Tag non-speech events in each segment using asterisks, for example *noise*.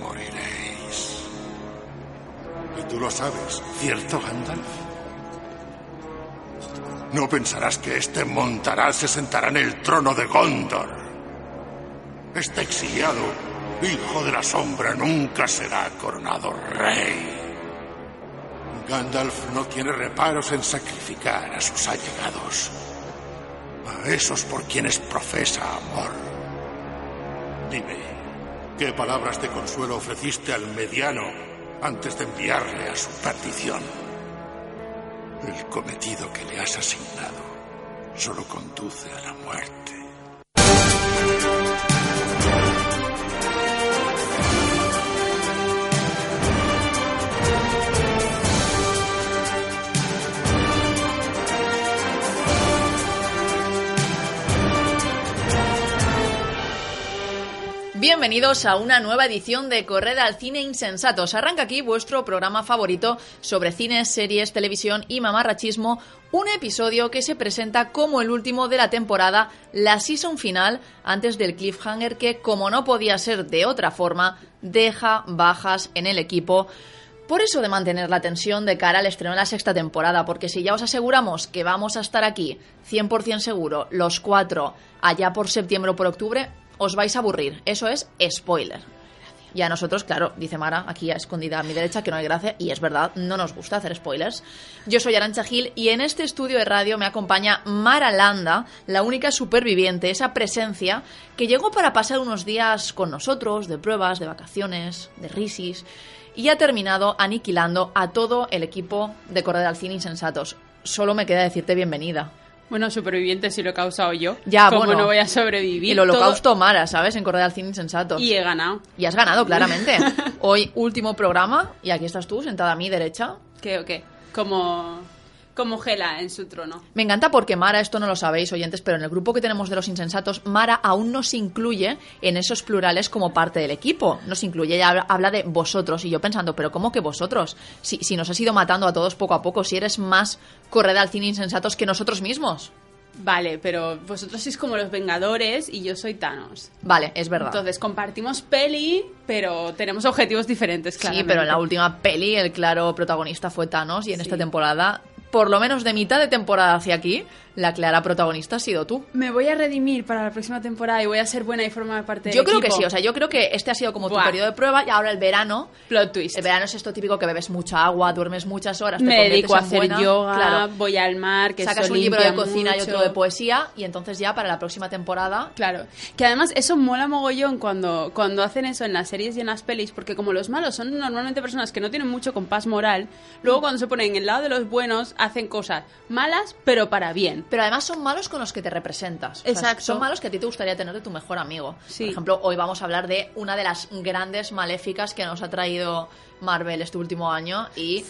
Moriréis. Y tú lo sabes, ¿cierto, Gandalf? No pensarás que este Montaral se sentará en el trono de Gondor. Este exiliado, hijo de la sombra, nunca será coronado rey. Gandalf no tiene reparos en sacrificar a sus allegados, a esos por quienes profesa amor. Dime, ¿qué palabras de consuelo ofreciste al mediano antes de enviarle a su perdición? El cometido que le has asignado solo conduce a la muerte. Bienvenidos a una nueva edición de Corred al Cine Insensatos. Arranca aquí vuestro programa favorito sobre cines, series, televisión y mamarrachismo. Un episodio que se presenta como el último de la temporada, la season final, antes del cliffhanger que, como no podía ser de otra forma, deja bajas en el equipo. Por eso de mantener la tensión de cara al estreno de la sexta temporada, porque si ya os aseguramos que vamos a estar aquí 100% seguro los cuatro allá por septiembre o por octubre, os vais a aburrir. Eso es spoiler. Y a nosotros, claro, dice Mara, aquí escondida a mi derecha, que no hay gracia, y es verdad, no nos gusta hacer spoilers. Yo soy Arancha Gil y en este estudio de radio me acompaña Mara Landa, la única superviviente, esa presencia que llegó para pasar unos días con nosotros, de pruebas, de vacaciones, de risis, y ha terminado aniquilando a todo el equipo de Correr al Cine Insensatos. Solo me queda decirte bienvenida. Bueno, superviviente si lo he causado yo. Ya, ¿Cómo bueno. no voy a sobrevivir? El holocausto Mara, ¿sabes? En Correr al Cine Insensatos. Y he ganado. Y has ganado, claramente. *laughs* Hoy, último programa, y aquí estás tú, sentada a mi derecha. ¿Qué o qué? Como, como Gela en su trono. Me encanta porque Mara, esto no lo sabéis, oyentes, pero en el grupo que tenemos de los insensatos, Mara aún no se incluye en esos plurales como parte del equipo. No se incluye, ella habla, de vosotros. Y yo pensando, ¿pero cómo que vosotros? Si, si nos has ido matando a todos poco a poco, si eres más correda al cine insensatos que nosotros mismos. Vale, pero vosotros sois como los Vengadores y yo soy Thanos. Vale, es verdad. Entonces compartimos peli, pero tenemos objetivos diferentes, claro. Sí, pero en la última peli el claro protagonista fue Thanos y en esta temporada, por lo menos de mitad de temporada hacia aquí, la clara protagonista ha sido tú. Me voy a redimir para la próxima temporada y voy a ser buena y formar parte del Yo creo que sí, o sea, yo creo que este ha sido como tu Buah. periodo de prueba y ahora el verano. Plot twist. El verano es esto típico que bebes mucha agua, duermes muchas horas, te Me dedico a hacer buena, yoga, claro, voy al mar, que sacas un libro de cocina y otro de poesía y entonces ya para la próxima temporada Claro, que además eso mola mogollón cuando, cuando hacen eso en las series y en las pelis, porque como los malos son normalmente personas que no tienen mucho compás moral, luego cuando se ponen en el lado de los buenos hacen cosas malas, pero para bien. Pero además son malos con los que te representas. O sea, Exacto. son malos que a ti te gustaría tener de tu mejor amigo. Sí. Por ejemplo, hoy vamos a hablar de una de las grandes maléficas que nos ha traído Marvel este último año y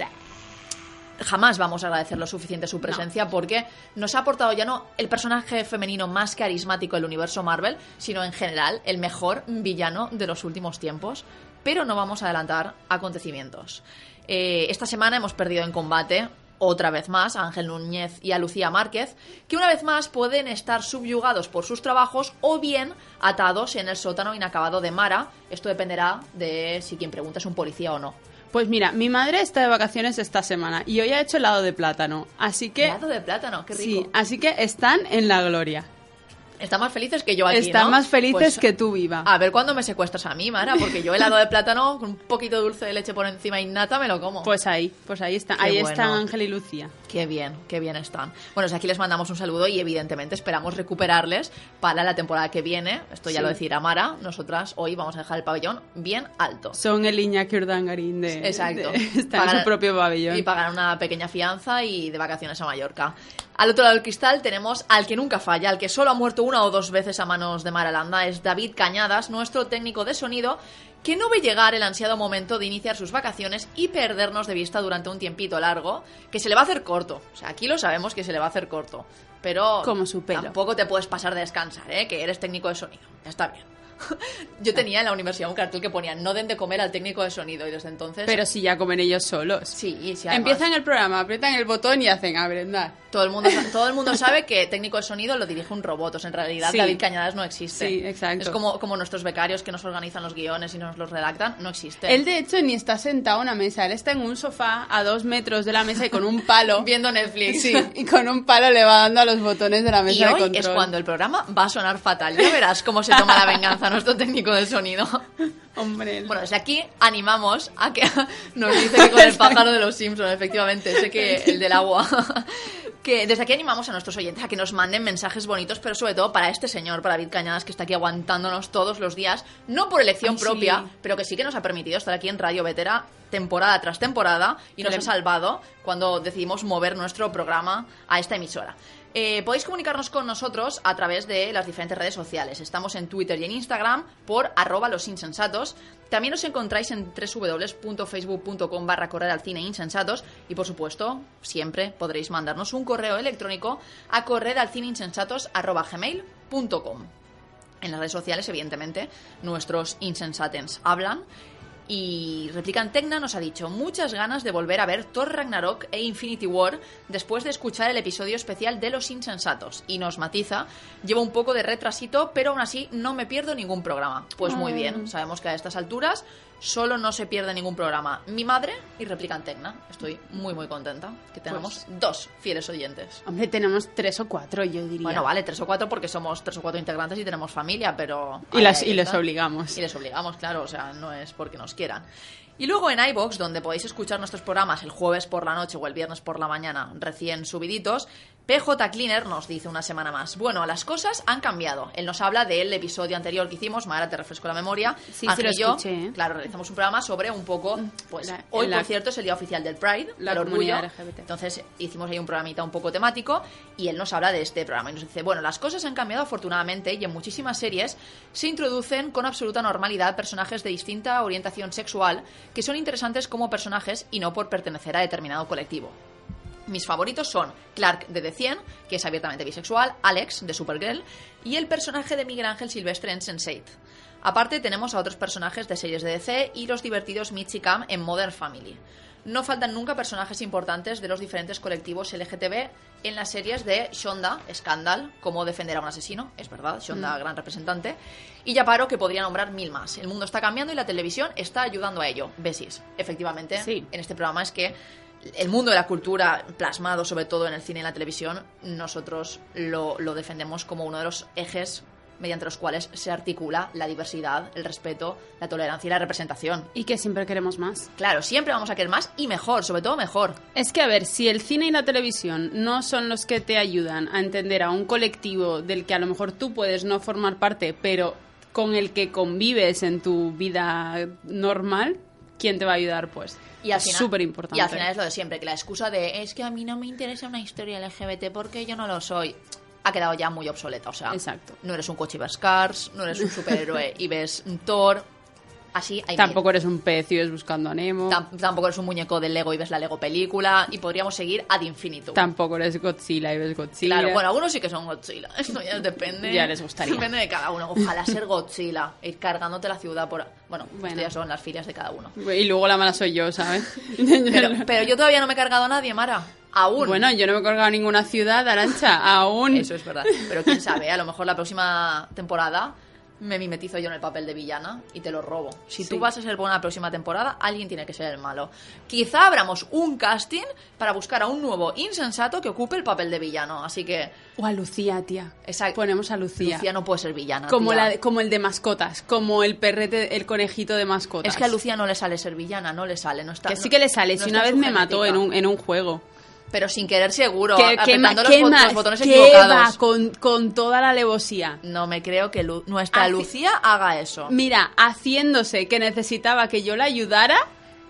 jamás vamos a agradecer lo suficiente su presencia porque nos ha aportado ya no el personaje femenino más carismático del universo Marvel, sino en general el mejor villano de los últimos tiempos. Pero no vamos a adelantar acontecimientos. Eh, esta semana hemos perdido en combate otra vez más a Ángel Núñez y a Lucía Márquez, que una vez más pueden estar subyugados por sus trabajos o bien atados en el sótano inacabado de Mara. Esto dependerá de si quien pregunta es un policía o no. Pues mira, mi madre está de vacaciones esta semana y hoy ha hecho helado de plátano, así que... Helado de plátano, qué rico. Sí, así que están en la gloria. Están más felices que yo aquí, Están ¿no? más felices Pues, que tú viva. A ver cuándo me secuestras a mí, Mara, porque yo helado de plátano con un poquito de dulce de leche por encima y nata me lo como. Pues ahí, pues ahí están, Qué ahí bueno. están Ángel y Lucía. Qué bien, qué bien están. Bueno, pues aquí les mandamos un saludo y evidentemente esperamos recuperarles para la temporada que viene. Esto ya Sí. lo decirá Mara. Nosotras hoy vamos a dejar el pabellón bien alto. Son el Iñaki Urdangarín de... Exacto. de- *laughs* está en su propio pabellón. Y pagar una pequeña fianza y de vacaciones a Mallorca. Al otro lado del cristal tenemos al que nunca falla, al que solo ha muerto una o dos veces a manos de Maralanda es David Cañadas, nuestro técnico de sonido, que no ve llegar el ansiado momento de iniciar sus vacaciones y perdernos de vista durante un tiempito largo, que se le va a hacer corto. O sea, aquí lo sabemos que se le va a hacer corto. Pero Como su pelo. tampoco te puedes pasar de descansar, ¿eh? que eres técnico de sonido. Ya está bien. *laughs* Yo tenía en la universidad un cartel que ponía no den de comer al técnico de sonido y desde entonces... Pero si ya comen ellos solos. sí, Empiezan el programa, aprietan el botón y hacen a brindar. Todo el, mundo, *laughs* todo el mundo sabe que técnico de sonido lo dirige un robot. O sea, en realidad Sí. David Cañadas no existe. Sí, exacto. Es como, como nuestros becarios que nos organizan los guiones y nos los redactan. No existe. Él de hecho ni está sentado en una mesa, él está en un sofá a dos metros de la mesa y con un palo. *laughs* Viendo Netflix. Sí, y con un palo le va dando a los botones de la mesa Y de hoy control. es cuando el programa va a sonar fatal. Ya verás cómo se toma la venganza nuestro técnico de sonido. *laughs* Hombre, Bueno, desde aquí animamos a que *laughs* nos dice que *laughs* con el pájaro de los Simpsons, efectivamente, sé que el del agua. Que desde aquí animamos a nuestros oyentes a que nos manden mensajes bonitos, pero sobre todo para este señor, para David Cañadas, que está aquí aguantándonos todos los días, no por elección Ay, sí. propia, pero que sí que nos ha permitido estar aquí en Radio Vetera temporada tras temporada y nos le- ha salvado cuando decidimos mover nuestro programa a esta emisora. Eh, podéis comunicarnos con nosotros a través de las diferentes redes sociales. Estamos en Twitter y en Instagram por arroba los insensatos. También os encontráis en www.facebook.com barra correr y por supuesto siempre podréis mandarnos un correo electrónico a correr. En las redes sociales, evidentemente, nuestros insensatens hablan. Y Replican Tecna nos ha dicho muchas ganas de volver a ver Thor Ragnarok e Infinity War después de escuchar el episodio especial de Los Insensatos. Y nos matiza, llevo un poco de retrasito, pero aún así no me pierdo ningún programa. Pues muy bien, sabemos que a estas alturas solo no se pierde ningún programa. Mi madre y Replican Tecna. Estoy muy muy contenta que tenemos dos fieles oyentes. hombre, tenemos tres o cuatro, yo diría. Bueno, vale, tres o cuatro porque somos tres o cuatro integrantes y tenemos familia, pero... Y, las, y les obligamos. Y les obligamos, claro, o sea, no es porque nos quieran. Y luego en iBox, donde podéis escuchar nuestros programas el jueves por la noche o el viernes por la mañana recién subiditos, PJ Cleaner nos dice una semana más. Bueno, las cosas han cambiado. Él nos habla del episodio anterior que hicimos, Mara, te refresco la memoria. Sí, sí Ángel lo y yo, escuché, ¿eh? claro, realizamos un programa sobre un poco, pues, La- hoy la- por cierto es el día oficial del Pride, La el orgullo. LGBT. Entonces hicimos ahí un programita un poco temático y él nos habla de este programa y nos dice, bueno, las cosas han cambiado afortunadamente y en muchísimas series se introducen con absoluta normalidad personajes de distinta orientación sexual que son interesantes como personajes y no por pertenecer a determinado colectivo. Mis favoritos son Clark de The 100, que es abiertamente bisexual, Alex de Supergirl y el personaje de Miguel Ángel Silvestre en Sense8. Aparte tenemos a otros personajes de series de DC y los divertidos Mitch y Cam en Modern Family. No faltan nunca personajes importantes de los diferentes colectivos LGTB en las series de Shonda, Scandal, cómo defender a un asesino, es verdad, Shonda, gran representante, y Yaparo, que podría nombrar mil más. El mundo está cambiando y la televisión está ayudando a ello. Besis. Efectivamente, Sí. en este programa es que el mundo de la cultura plasmado sobre todo en el cine y la televisión, nosotros lo, lo defendemos como uno de los ejes mediante los cuales se articula la diversidad, el respeto, la tolerancia y la representación. Y que siempre queremos más. Claro, siempre vamos a querer más y mejor, sobre todo mejor. Es que, a ver, si el cine y la televisión no son los que te ayudan a entender a un colectivo del que a lo mejor tú puedes no formar parte, pero con el que convives en tu vida normal, ¿quién te va a ayudar? Pues Y al es súper importante. Y al final es lo de siempre, que la excusa de es que a mí no me interesa una historia LGBT porque yo no lo soy, ha quedado ya muy obsoleta. O sea, Exacto. no eres un coche y ves Cars, no eres un superhéroe *laughs* y ves un Thor. Así hay Tampoco eres un pez y ves buscando a Nemo. Tam- tampoco eres un muñeco del Lego y ves la Lego película. Y podríamos seguir ad infinitum. Tampoco eres Godzilla y ves Godzilla. Claro, bueno, algunos sí que son Godzilla. *laughs* Esto ya depende. Ya les gustaría. Depende de cada uno. Ojalá ser Godzilla. Ir cargándote la ciudad por. Bueno, Bueno. esto ya son las filias de cada uno. Y luego la mala soy yo, ¿sabes? *laughs* Pero, pero yo todavía no me he cargado a nadie, Mara. Aún. Bueno, yo no me he colgado a ninguna ciudad, Arancha, aún. Eso es verdad. Pero quién sabe, a lo mejor la próxima temporada me mimetizo yo en el papel de villana y te lo robo. Si tú vas a ser buena la próxima temporada, alguien tiene que ser el malo. Quizá abramos un casting para buscar a un nuevo insensato que ocupe el papel de villano. Así que O a Lucía, tía. Exacto. Ponemos a Lucía. Lucía no puede ser villana. como, tía. la, de- como el de mascotas, como el perrete, el conejito de mascotas. Es que a Lucía no le sale ser villana, no le sale. No está, Que no- sí que le sale, no si una vez me mató genética. en un, en un juego. Pero sin querer seguro, ¿Qué, apretando los, qué bot- más? los botones ¿Qué equivocados. va con, con toda la alevosía? No me creo que Lu- nuestra Hace- Lucía haga eso. Mira, haciéndose que necesitaba que yo la ayudara,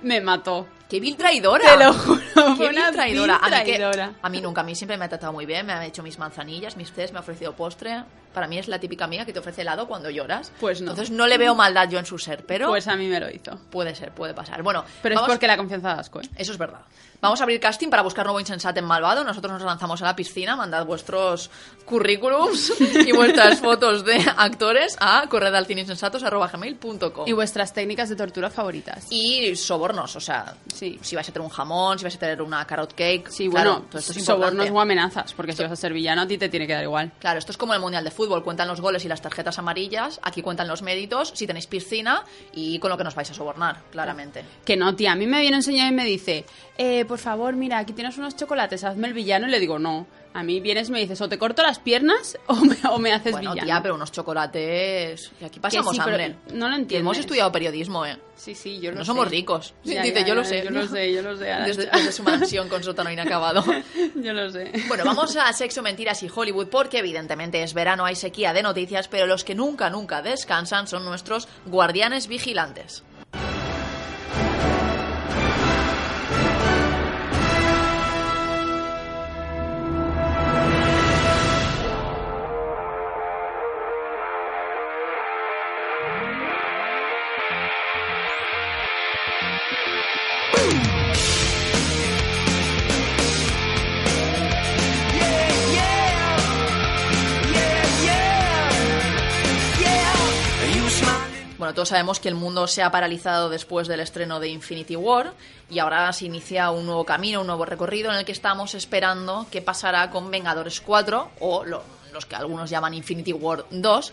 me mató. ¡Qué vil traidora! Te lo juro, ¡Qué vil una traidora! vil A mí, que- traidora. a mí nunca, a mí siempre me ha tratado muy bien, me ha hecho mis manzanillas, mis tés, me ha ofrecido postre. Para mí es la típica amiga que te ofrece helado cuando lloras. Pues no. Entonces no le veo maldad yo en su ser, pero Pues a mí me lo hizo. puede ser, puede pasar. Bueno, Pero vamos- es porque la confianza da asco, ¿eh? Eso es verdad. Vamos a abrir casting para buscar nuevo insensate en Malvado. Nosotros nos lanzamos a la piscina, mandad vuestros currículums y vuestras fotos de actores a corredalcineinsensatos.gmail.com Y vuestras técnicas de tortura favoritas. y sobornos, o sea, Sí. si vais a tener un jamón, si vais a tener una carrot cake. Sí, claro, bueno, todo esto es sobornos o amenazas, porque si vas a ser villano a ti te tiene que dar igual. Claro, esto es como el Mundial de Fútbol. Cuentan los goles y las tarjetas amarillas. Aquí cuentan los méritos, si tenéis piscina y con lo que nos vais a sobornar, claramente. Que no, tía, a mí me viene enseñar y me dice, eh, por favor, mira, aquí tienes unos chocolates, hazme el villano. Y le digo, no. A mí vienes y me dices, o te corto las piernas *laughs* o me, o me haces Bueno, villano. tía, pero unos chocolates... Y aquí pasamos sí, hambre. no lo Y entiendes. hemos estudiado periodismo, ¿eh? Sí, sí, yo lo No sé. somos ricos. Ya, Dice, ya, yo lo sé. Yo lo sé, yo lo sé. Desde, desde su mansión con sótano inacabado. *laughs* Yo lo sé. Bueno, vamos a Sexo, Mentiras y Hollywood porque evidentemente es verano, hay sequía de noticias, pero los que nunca, nunca descansan son nuestros guardianes vigilantes. Bueno, todos sabemos que el mundo se ha paralizado después del estreno de Infinity War y ahora se inicia un nuevo camino, un nuevo recorrido en el que estamos esperando qué pasará con Vengadores 4 o lo- los que algunos llaman Infinity War 2.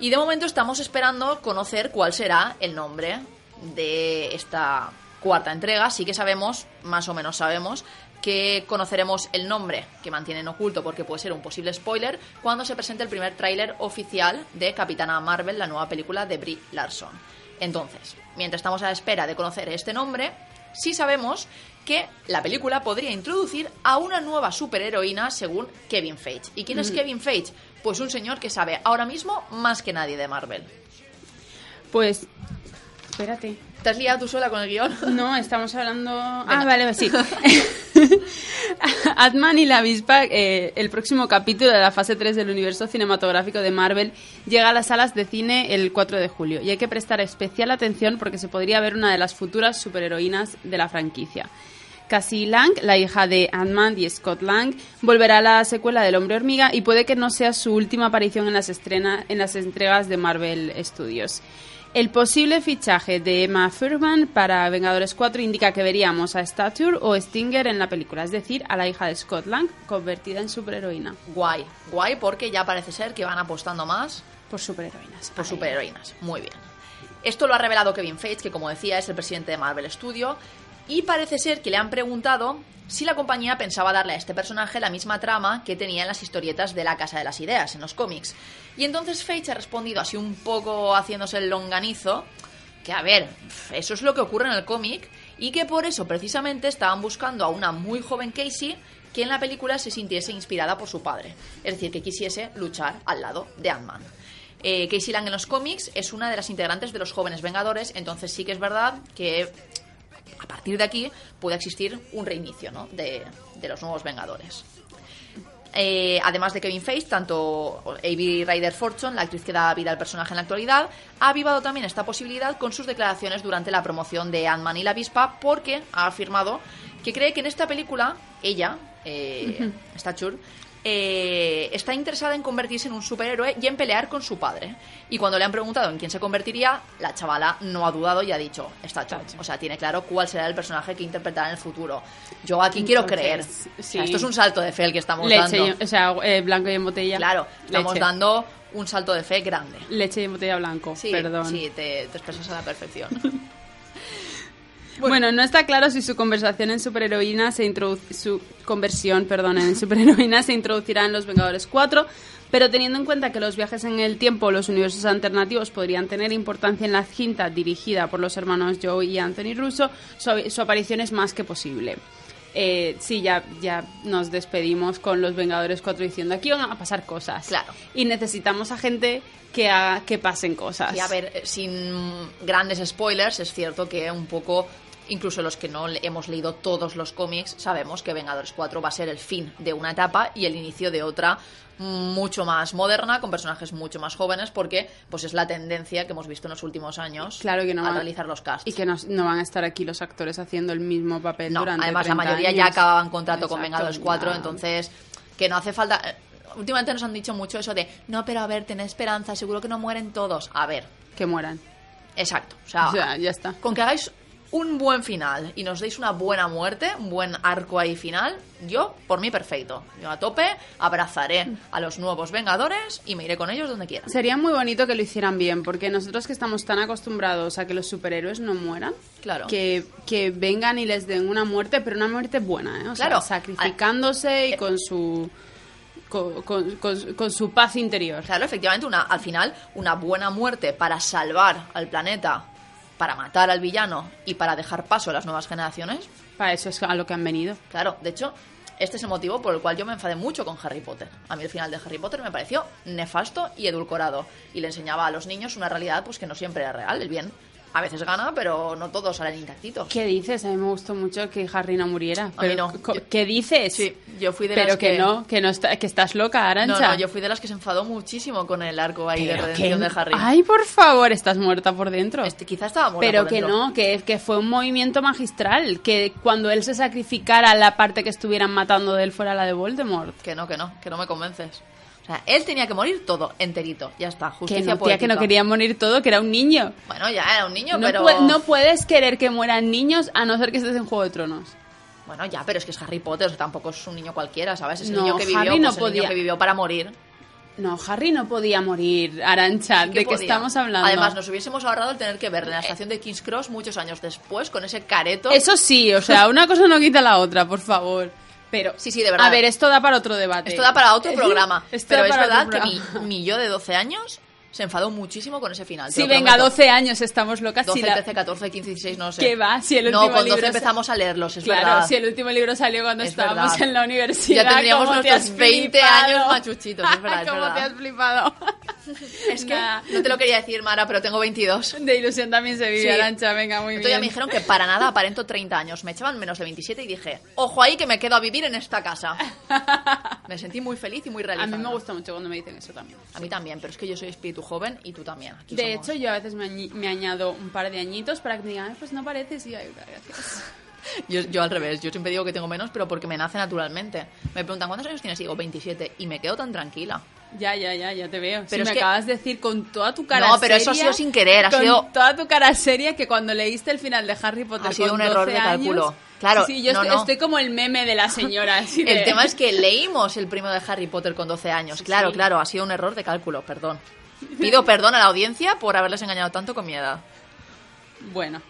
Y de momento estamos esperando conocer cuál será el nombre de esta cuarta entrega. Sí que sabemos, más o menos sabemos, que conoceremos el nombre que mantienen oculto porque puede ser un posible spoiler cuando se presente el primer tráiler oficial de Capitana Marvel, la nueva película de Brie Larson. Entonces, mientras estamos a la espera de conocer este nombre, sí sabemos que la película podría introducir a una nueva superheroína según Kevin Feige. ¿Y quién es Kevin Feige? Pues un señor que sabe ahora mismo más que nadie de Marvel. Pues, espérate. ¿Te has liado tú sola con el guion? *laughs* No, estamos hablando... Venga. Ah, vale, sí. *laughs* Ant-Man y la avispa, eh, el próximo capítulo de la fase 3 del universo cinematográfico de Marvel, llega a las salas de cine el 4 de julio. Y hay que prestar especial atención porque se podría ver una de las futuras superheroínas de la franquicia. Cassie Lang, la hija de Ant-Man y Scott Lang, volverá a la secuela del Hombre Hormiga y puede que no sea su última aparición en las, estrena, en las entregas de Marvel Studios. El posible fichaje de Emma Thurman para Vengadores 4 indica que veríamos a Stature o Stinger en la película, es decir, a la hija de Scott Lang convertida en superheroína. Guay, guay porque ya parece ser que van apostando más Por superheroínas. por superheroínas. Muy bien. Esto lo ha revelado Kevin Feige, que como decía es el presidente de Marvel Studio, y parece ser que le han preguntado si la compañía pensaba darle a este personaje la misma trama que tenía en las historietas de la Casa de las Ideas, en los cómics. Y entonces Feige ha respondido así un poco haciéndose el longanizo, que a ver, eso es lo que ocurre en el cómic, y que por eso precisamente estaban buscando a una muy joven Casey que en la película se sintiese inspirada por su padre, es decir, que quisiese luchar al lado de Ant-Man. Eh, Casey Lang en los cómics es una de las integrantes de los jóvenes Vengadores, entonces sí que es verdad que a partir de aquí puede existir un reinicio ¿no? de, de los nuevos Vengadores. Eh, además de Kevin Feige, tanto A.B. Ryder Fortune, la actriz que da vida al personaje en la actualidad, ha avivado también esta posibilidad con sus declaraciones durante la promoción de Ant-Man y la avispa, porque ha afirmado que cree que en esta película ella, eh, Stature, eh, está interesada en convertirse en un superhéroe y en pelear con su padre. Y cuando le han preguntado en quién se convertiría, la chavala no ha dudado y ha dicho Stature. O sea, tiene claro cuál será el personaje que interpretará en el futuro. Yo aquí quiero Entonces, creer. sí. O sea, esto es un salto de fe el que estamos Leche, dando. y- o sea, eh, blanco y en botella. Claro, estamos Leche. dando un salto de fe grande. Leche y en botella blanco, Sí, perdón. sí, te, te expresas a la perfección. *laughs* Bueno, no está claro si su conversación en superheroína se su conversión, perdón, en superheroína se introducirá en los Vengadores 4, pero teniendo en cuenta que los viajes en el tiempo o los universos alternativos podrían tener importancia en la cinta dirigida por los hermanos Joe y Anthony Russo, su, su aparición es más que posible. Eh, sí, ya, ya nos despedimos con los Vengadores 4 diciendo aquí van a pasar cosas. Claro. Y necesitamos a gente que haga que pasen cosas. Y a ver, eh, sin grandes spoilers, es cierto que un poco incluso los que no hemos leído todos los cómics, sabemos que Vengadores 4 va a ser el fin de una etapa y el inicio de otra mucho más moderna, con personajes mucho más jóvenes, porque pues es la tendencia que hemos visto en los últimos años Claro que no al van- realizar los casts. Y que no, no van a estar aquí los actores haciendo el mismo papel No, durante además la 30 mayoría ya años. acababan contrato con Vengadores 4, ya. entonces que no hace falta... eh, Últimamente nos han dicho mucho eso de, no, pero a ver, tened esperanza, seguro que no mueren todos. A ver, Que mueran. exacto. O sea, O sea, ya está. con que hagáis un buen final y nos deis una buena muerte, un buen arco ahí final, yo, por mí, perfecto. Yo a tope abrazaré a los nuevos Vengadores y me iré con ellos donde quiera. Sería muy bonito que lo hicieran bien, porque nosotros que estamos tan acostumbrados a que los superhéroes no mueran, Claro. que, que vengan y les den una muerte, pero una muerte buena, ¿eh? O Claro. sea, sacrificándose y con su con, con- con- con su paz interior. Claro, efectivamente, una, al final, una buena muerte para salvar al planeta, para matar al villano y para dejar paso a las nuevas generaciones. Para eso es a lo que han venido. Claro, de hecho, este es el motivo por el cual yo me enfadé mucho con Harry Potter. A mí el final de Harry Potter me pareció nefasto y edulcorado. Y le enseñaba a los niños una realidad pues que no siempre era real. El bien a veces gana, pero no todos salen intactitos. ¿Qué dices? A mí me gustó mucho que Harry no muriera. A mí Pero, no. Yo- ¿Qué dices? Sí, yo fui de Pero las que, que... no, que no está, que estás loca, No, Arancha. no, yo fui de las que se enfadó muchísimo con el arco ahí de Pero redención que- de Harry. Ay, por favor, estás muerta por dentro. Este, quizá estaba muerta Pero por que dentro. no, que, que fue un movimiento magistral. Que cuando él se sacrificara, la parte que estuvieran matando de él fuera la de Voldemort. Que no, que no, que no me convences. O sea, él tenía que morir todo, enterito. Ya está, Que justicia no, tía, que no quería morir todo, que era un niño. Bueno, ya era un niño, No, pero... no puedes querer que mueran niños a no ser que estés en Juego de Tronos. Bueno, ya, pero es que es Harry Potter, o sea, tampoco es un niño cualquiera, ¿sabes? Es el No, niño que vivió, Harry no pues, el niño podía. que vivió para morir. No, Harry no podía morir, Arancha. Sí que ¿De qué podía. estamos hablando? Además, nos hubiésemos ahorrado el tener que verle en la estación de King's Cross muchos años después, con ese careto. Eso sí, o sea, una cosa no quita la otra, por favor. Pero, Sí, sí, de verdad. A ver, esto da para otro debate. Esto da para otro *laughs* programa. Esto pero es verdad que mi, mi yo de 12 años se enfadó muchísimo con ese final. te Sí, venga, prometo. 12 años, estamos locas. 12, si la- 13, 14, 15, 16, no sé. ¿Qué va? Si el no, último con 12 libro empezamos a leerlos, es claro, verdad. si el último libro salió cuando Es estábamos verdad. en la universidad. Ya tendríamos ¿cómo te nuestros has 20 flipado? años machuchitos, es verdad, es *laughs* ¿Cómo verdad. te has flipado? *laughs* Es que Nah. no te lo quería decir, Mara, pero tengo 22. De ilusión también se vive, Sí. Arancha, venga, muy Entonces ya bien. me dijeron que para nada aparento 30 años. Me echaban menos de 27 y dije, ojo ahí que me quedo a vivir en esta casa. *laughs* Me sentí muy feliz y muy A realizada. mí me gusta mucho cuando me dicen eso también. A mí también, pero es que yo soy espíritu joven y tú también. Aquí De somos- hecho, yo a veces me, añado un par de añitos para que me digan, "Ay, pues no pareces y ay, gracias. *laughs* yo, yo al revés, yo siempre digo que tengo menos, pero porque me nace naturalmente. Me preguntan, ¿cuántos años tienes? Y digo, 27. Y me quedo tan tranquila. Ya, ya, ya, ya te veo. Pero me que- acabas de decir con toda tu cara No, pero eso ha seria, sido sin querer, ha con sido- toda tu cara seria que cuando leíste el final de Harry Potter Ha sido con un error 12 de cálculo. años- Claro, Sí, sí, yo no, estoy, no. estoy como el meme de la señora. *laughs* así de- El tema es que *laughs* leímos el primo de Harry Potter con 12 años. claro, sí. claro, ha sido un error de cálculo, perdón. Pido perdón a la audiencia por haberles engañado tanto con mi edad. Bueno.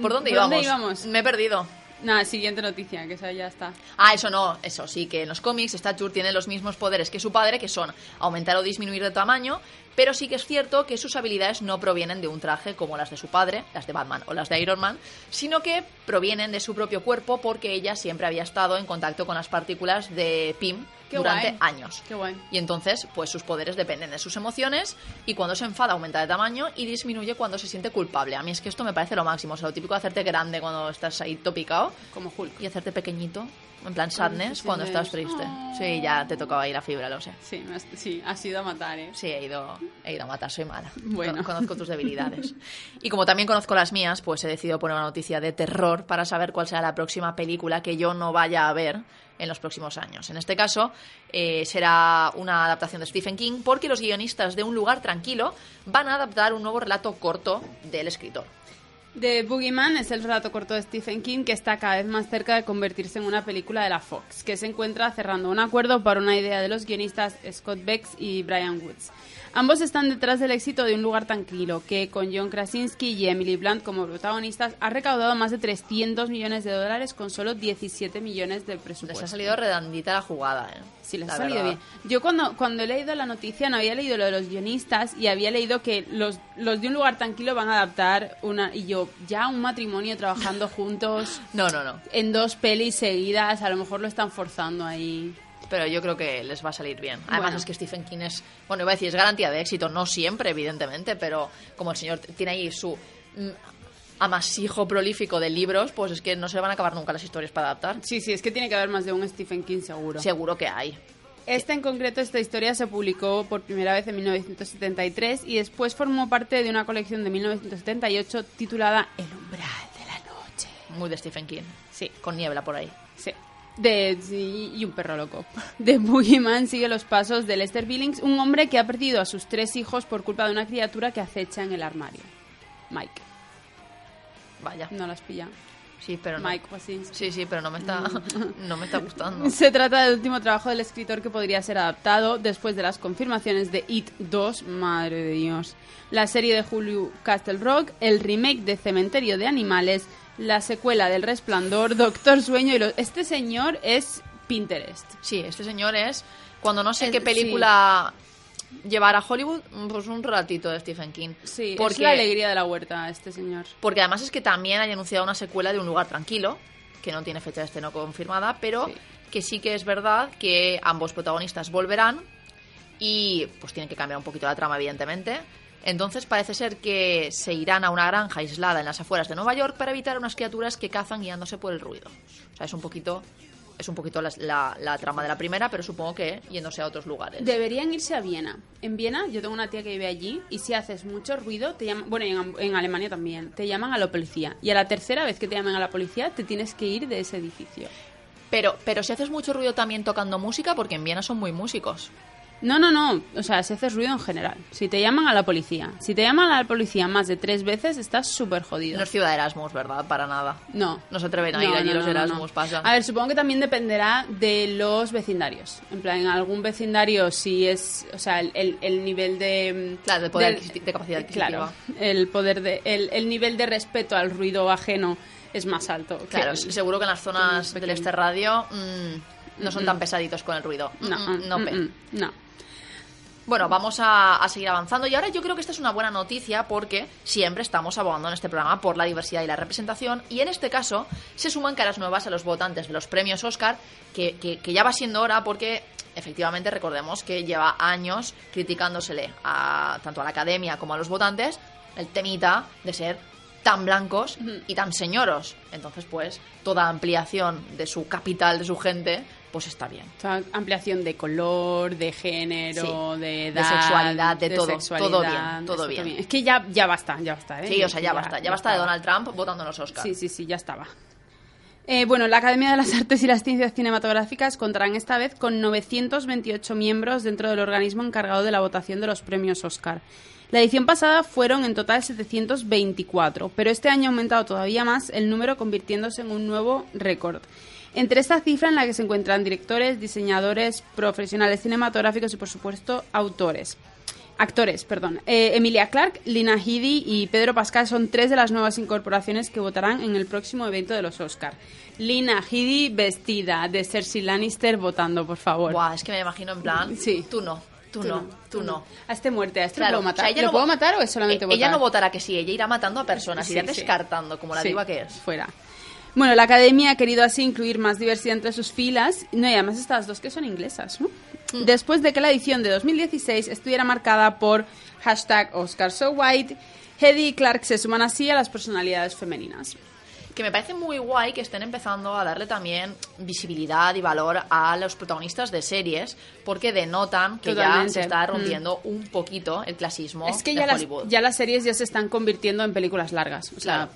¿Por dónde ¿Por íbamos? dónde íbamos? Me he perdido. Nada, siguiente noticia, que esa ya está. Ah, eso no, eso sí, que en los cómics Stature tiene los mismos poderes que su padre, que son aumentar o disminuir de tamaño, pero sí que es cierto que sus habilidades no provienen de un traje como las de su padre, las de Batman o las de Iron Man, sino que provienen de su propio cuerpo porque ella siempre había estado en contacto con las partículas de Pym Qué durante guay. años. Qué guay. Y entonces, pues sus poderes dependen de sus emociones y cuando se enfada aumenta de tamaño y disminuye cuando se siente culpable. A mí es que esto me parece lo máximo, o sea, lo típico de hacerte grande cuando estás ahí topicado Como Hulk. y hacerte pequeñito, en plan sadness, sí, cuando sí, estás triste. Oh. Sí, ya te tocaba ir a fibra, lo sé. Sí, has- sí, has ido a matar, ¿eh? Sí, he ido, he ido a matar, soy mala. *laughs* Bueno. Con- Conozco tus debilidades. Y como también conozco las mías, pues he decidido poner una noticia de terror para saber cuál será la próxima película que yo no vaya a ver en los próximos años. En este caso, eh, será una adaptación de Stephen King, porque los guionistas de Un lugar tranquilo van a adaptar un nuevo relato corto del escritor. The Boogeyman es el relato corto de Stephen King que está cada vez más cerca de convertirse en una película de la Fox, que se encuentra cerrando un acuerdo para una idea de los guionistas Scott Bex y Brian Woods. Ambos están detrás del éxito de Un lugar tranquilo, que con John Krasinski y Emily Blunt como protagonistas ha recaudado más de 300 millones de dólares con solo 17 millones de Les presupuesto. ha salido redondita la jugada, ¿eh? Sí, les La ha salido verdad. bien. Yo cuando, cuando he leído la noticia no había leído lo de los guionistas y había leído que los, los de un lugar tranquilo van a adaptar una... Y yo, ya un matrimonio trabajando *laughs* juntos No, no, no. en dos pelis seguidas, a lo mejor lo están forzando ahí. Pero yo creo que les va a salir bien. Además Bueno. es que Stephen King es, bueno, iba a decir, es garantía de éxito, no siempre, evidentemente, pero como el señor tiene ahí su... mm, amasijo prolífico de libros, pues es que no se van a acabar nunca las historias para adaptar. Sí, sí, es que tiene que haber más de un Stephen King seguro. Seguro que hay. Esta en concreto, esta historia se publicó por primera vez en 1973 y después formó parte de una colección de 1978 titulada El umbral de la noche. Muy de Stephen King. Sí, Con niebla por ahí. sí. De, sí, y un perro loco. *laughs* De Boogeyman sigue los pasos de Lester Billings, un hombre que ha perdido a sus tres hijos por culpa de una criatura que acecha en el armario. Mike. Vaya. No las pilla. Sí, pero no. Mike Wasinski. Sí, sí, pero no me está, *laughs* no me está gustando. Se trata del último trabajo del escritor que podría ser adaptado después de las confirmaciones de It 2, madre de Dios, la serie de Hulu Castle Rock, el remake de Cementerio de Animales, la secuela del Resplandor, Doctor Sueño y los... Este señor es Pinterest. Sí, este señor es cuando no sé El- qué película llevar a Hollywood, pues un ratito de Stephen King. Sí, porque, es la alegría de la huerta este señor. porque además es que también hay anunciado una secuela de Un lugar tranquilo, que no tiene fecha de estreno confirmada, pero Sí. que sí que es verdad que ambos protagonistas volverán y pues tienen que cambiar un poquito la trama, evidentemente. Entonces parece ser que se irán a una granja aislada en las afueras de Nueva York para evitar unas criaturas que cazan guiándose por el ruido. O sea, es un poquito, es un poquito la, la- la trama de la primera, pero supongo que yéndose a otros lugares. Deberían irse a Viena. En Viena, yo tengo una tía que vive allí y si haces mucho ruido, te llaman, bueno, en, en Alemania también, te llaman a la policía. Y a la tercera vez que te llamen a la policía, te tienes que ir de ese edificio. Pero, pero si haces mucho ruido también tocando música, porque en Viena son muy músicos. No, no, no. O sea, si haces ruido en general. Si te llaman a la policía. Si te llaman a la policía más de tres veces, estás súper jodido. No es ciudad de Erasmus, ¿verdad? Para nada. No. No se atreven a ir allí los Erasmus, pasa. A ver, supongo que también dependerá de los vecindarios. En plan, en algún vecindario si es, o sea, el, el- el nivel de... mm, Claro, de poder del- de capacidad adquisitiva. Claro, el poder de, el, el nivel de respeto al ruido ajeno es más alto. Claro, seguro que en las zonas del este radio mm, no son tan pesaditos con el ruido. No, Mm, no, no. Bueno, vamos a, a seguir avanzando. Y ahora yo creo que esta es una buena noticia porque siempre estamos abogando en este programa por la diversidad y la representación. Y en este caso se suman caras nuevas a los votantes de los premios Oscar que, que- que ya va siendo hora porque efectivamente recordemos que lleva años criticándosele a, tanto a la academia como a los votantes el temita de ser tan blancos y tan señoros. Entonces, pues, toda ampliación de su capital, de su gente, pues está bien. O sea, ampliación de color, de género, Sí. de sexualidad, de todo, todo bien, todo bien. Es que ya, ya basta, ya basta. ¿eh? Sí, o sea, ya basta. Ya basta de. Donald Trump votando en los Oscars. Sí, sí, sí, ya estaba. Eh, bueno, la Academia de las Artes y las Ciencias Cinematográficas contarán esta vez con 928 miembros dentro del organismo encargado de la votación de los premios Oscar. La edición pasada fueron en total 724, pero este año ha aumentado todavía más el número convirtiéndose en un nuevo récord. Entre esta cifra en la que se encuentran directores, diseñadores, profesionales cinematográficos y, por supuesto, autores. Actores, perdón. Eh, Emilia Clarke, Lina Headey y Pedro Pascal son tres de las nuevas incorporaciones que votarán en el próximo evento de los Oscar. Lina Headey vestida de Cersei Lannister votando, por favor. Buah, es que me imagino en plan. Sí. Tú no, tú, no, tú no. A este muerte, a este Claro, lo puedo matar. o sea, ella ¿Lo no puedo matar o es solamente Eh, votar? Ella no votará que sí, ella irá matando a personas, Sí, irá sí. descartando, como la Sí, diva que es. Fuera. Bueno, la academia ha querido así incluir más diversidad entre sus filas. No, y además estas dos que son inglesas, ¿no? Mm. Después de que la edición de 2016 estuviera marcada por hashtag Oscar So White, Hedy y Clark se suman así a las personalidades femeninas. Que me parece muy guay que estén empezando a darle también visibilidad y valor a los protagonistas de series, porque denotan que ya se está Mm. rompiendo un poquito el clasismo Es que de ya las, Hollywood. ya las series ya se están convirtiendo en películas largas. O sea, Claro.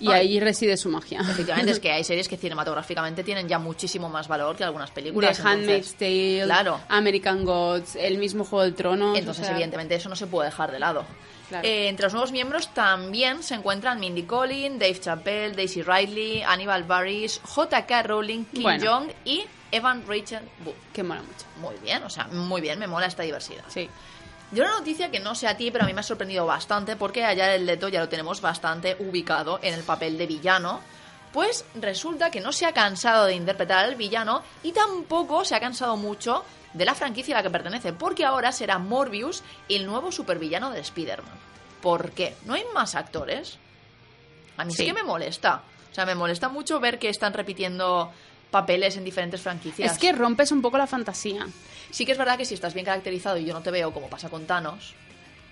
Y Ay. ahí reside su magia. Efectivamente, es que *laughs* hay series que cinematográficamente tienen ya muchísimo más valor que algunas The películas. Handmaid's Tale, Claro. American Gods, el mismo Juego del Trono. Entonces, o sea, evidentemente, eso no se puede dejar de lado. Claro. Eh, entre los nuevos miembros también se encuentran Mindy Collin, Dave Chappelle, Daisy Ridley, Aníbal Barris, J.K. Rowling, Kim Bueno. Jong y Evan Rachel Wood. Que mola mucho. Muy bien, o sea, muy bien, me mola esta diversidad. Sí. Y una noticia que no sé a ti, pero a mí me ha sorprendido bastante porque allá el Leto ya lo tenemos bastante ubicado en el papel de villano. Pues resulta que no se ha cansado de interpretar al villano y tampoco se ha cansado mucho de la franquicia a la que pertenece, porque ahora será Morbius el nuevo supervillano de Spider-Man. ¿Por qué? ¿No hay más actores? A mí sí. Sí. que me molesta. O sea, me molesta mucho ver que están repitiendo papeles en diferentes franquicias. Es que rompes un poco la fantasía. Sí que es verdad que si estás bien caracterizado y yo no te veo como pasa con Thanos,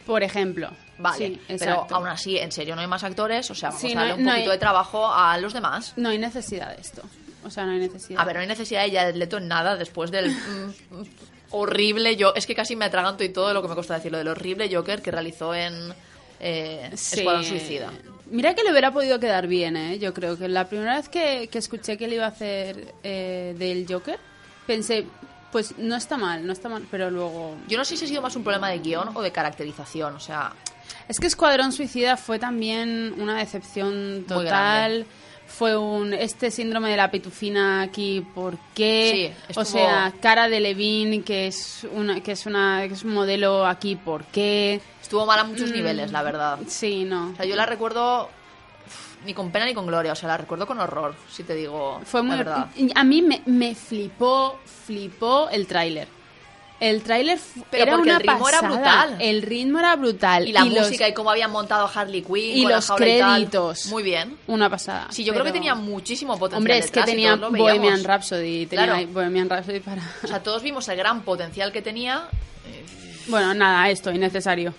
Por ejemplo. Vale, Sí, pero aún así, en serio, no hay más actores, o sea, vamos Sí, a no darle hay- un no poquito hay- de trabajo a los demás. No hay necesidad de esto. O sea, no hay necesidad. A ver, no hay necesidad de Jared Leto en nada después del mm, mm, horrible yo Es que casi me atraganto y todo lo que me cuesta decirlo del horrible Joker que realizó en eh, Sí. Escuadrón Suicida. Mira que le hubiera podido quedar bien, ¿eh? Yo creo que la primera vez que, que escuché que le iba a hacer eh, del Joker, pensé, pues no está mal, no está mal, pero luego... Yo no sé si ha sido más un problema de guion o de caracterización, o sea, Es que Escuadrón Suicida fue también una decepción total. Fue un este síndrome de la pitufina aquí, ¿por qué? Sí, O sea, cara de Levine, que es una que es una que es un modelo aquí, ¿por qué? estuvo mal a muchos Mm. niveles, la verdad. Sí, no. O sea, yo la recuerdo ni con pena ni con gloria, o sea, la recuerdo con horror, si te digo Fue muy la verdad. y A mí me, me flipó, flipó el tráiler. El tráiler Pero era una el ritmo era pasada. brutal. El ritmo era brutal Y la música y cómo habían montado a Harley Quinn y con la los jaula y tal. créditos. Muy bien. una pasada. Sí, yo creo que pero- tenía muchísimo potencial Hombre, es que tenía. Bohemian Rhapsody, tenía Claro. Bohemian Rhapsody para... O sea, todos vimos el gran potencial que tenía. Bueno, nada, esto, innecesario.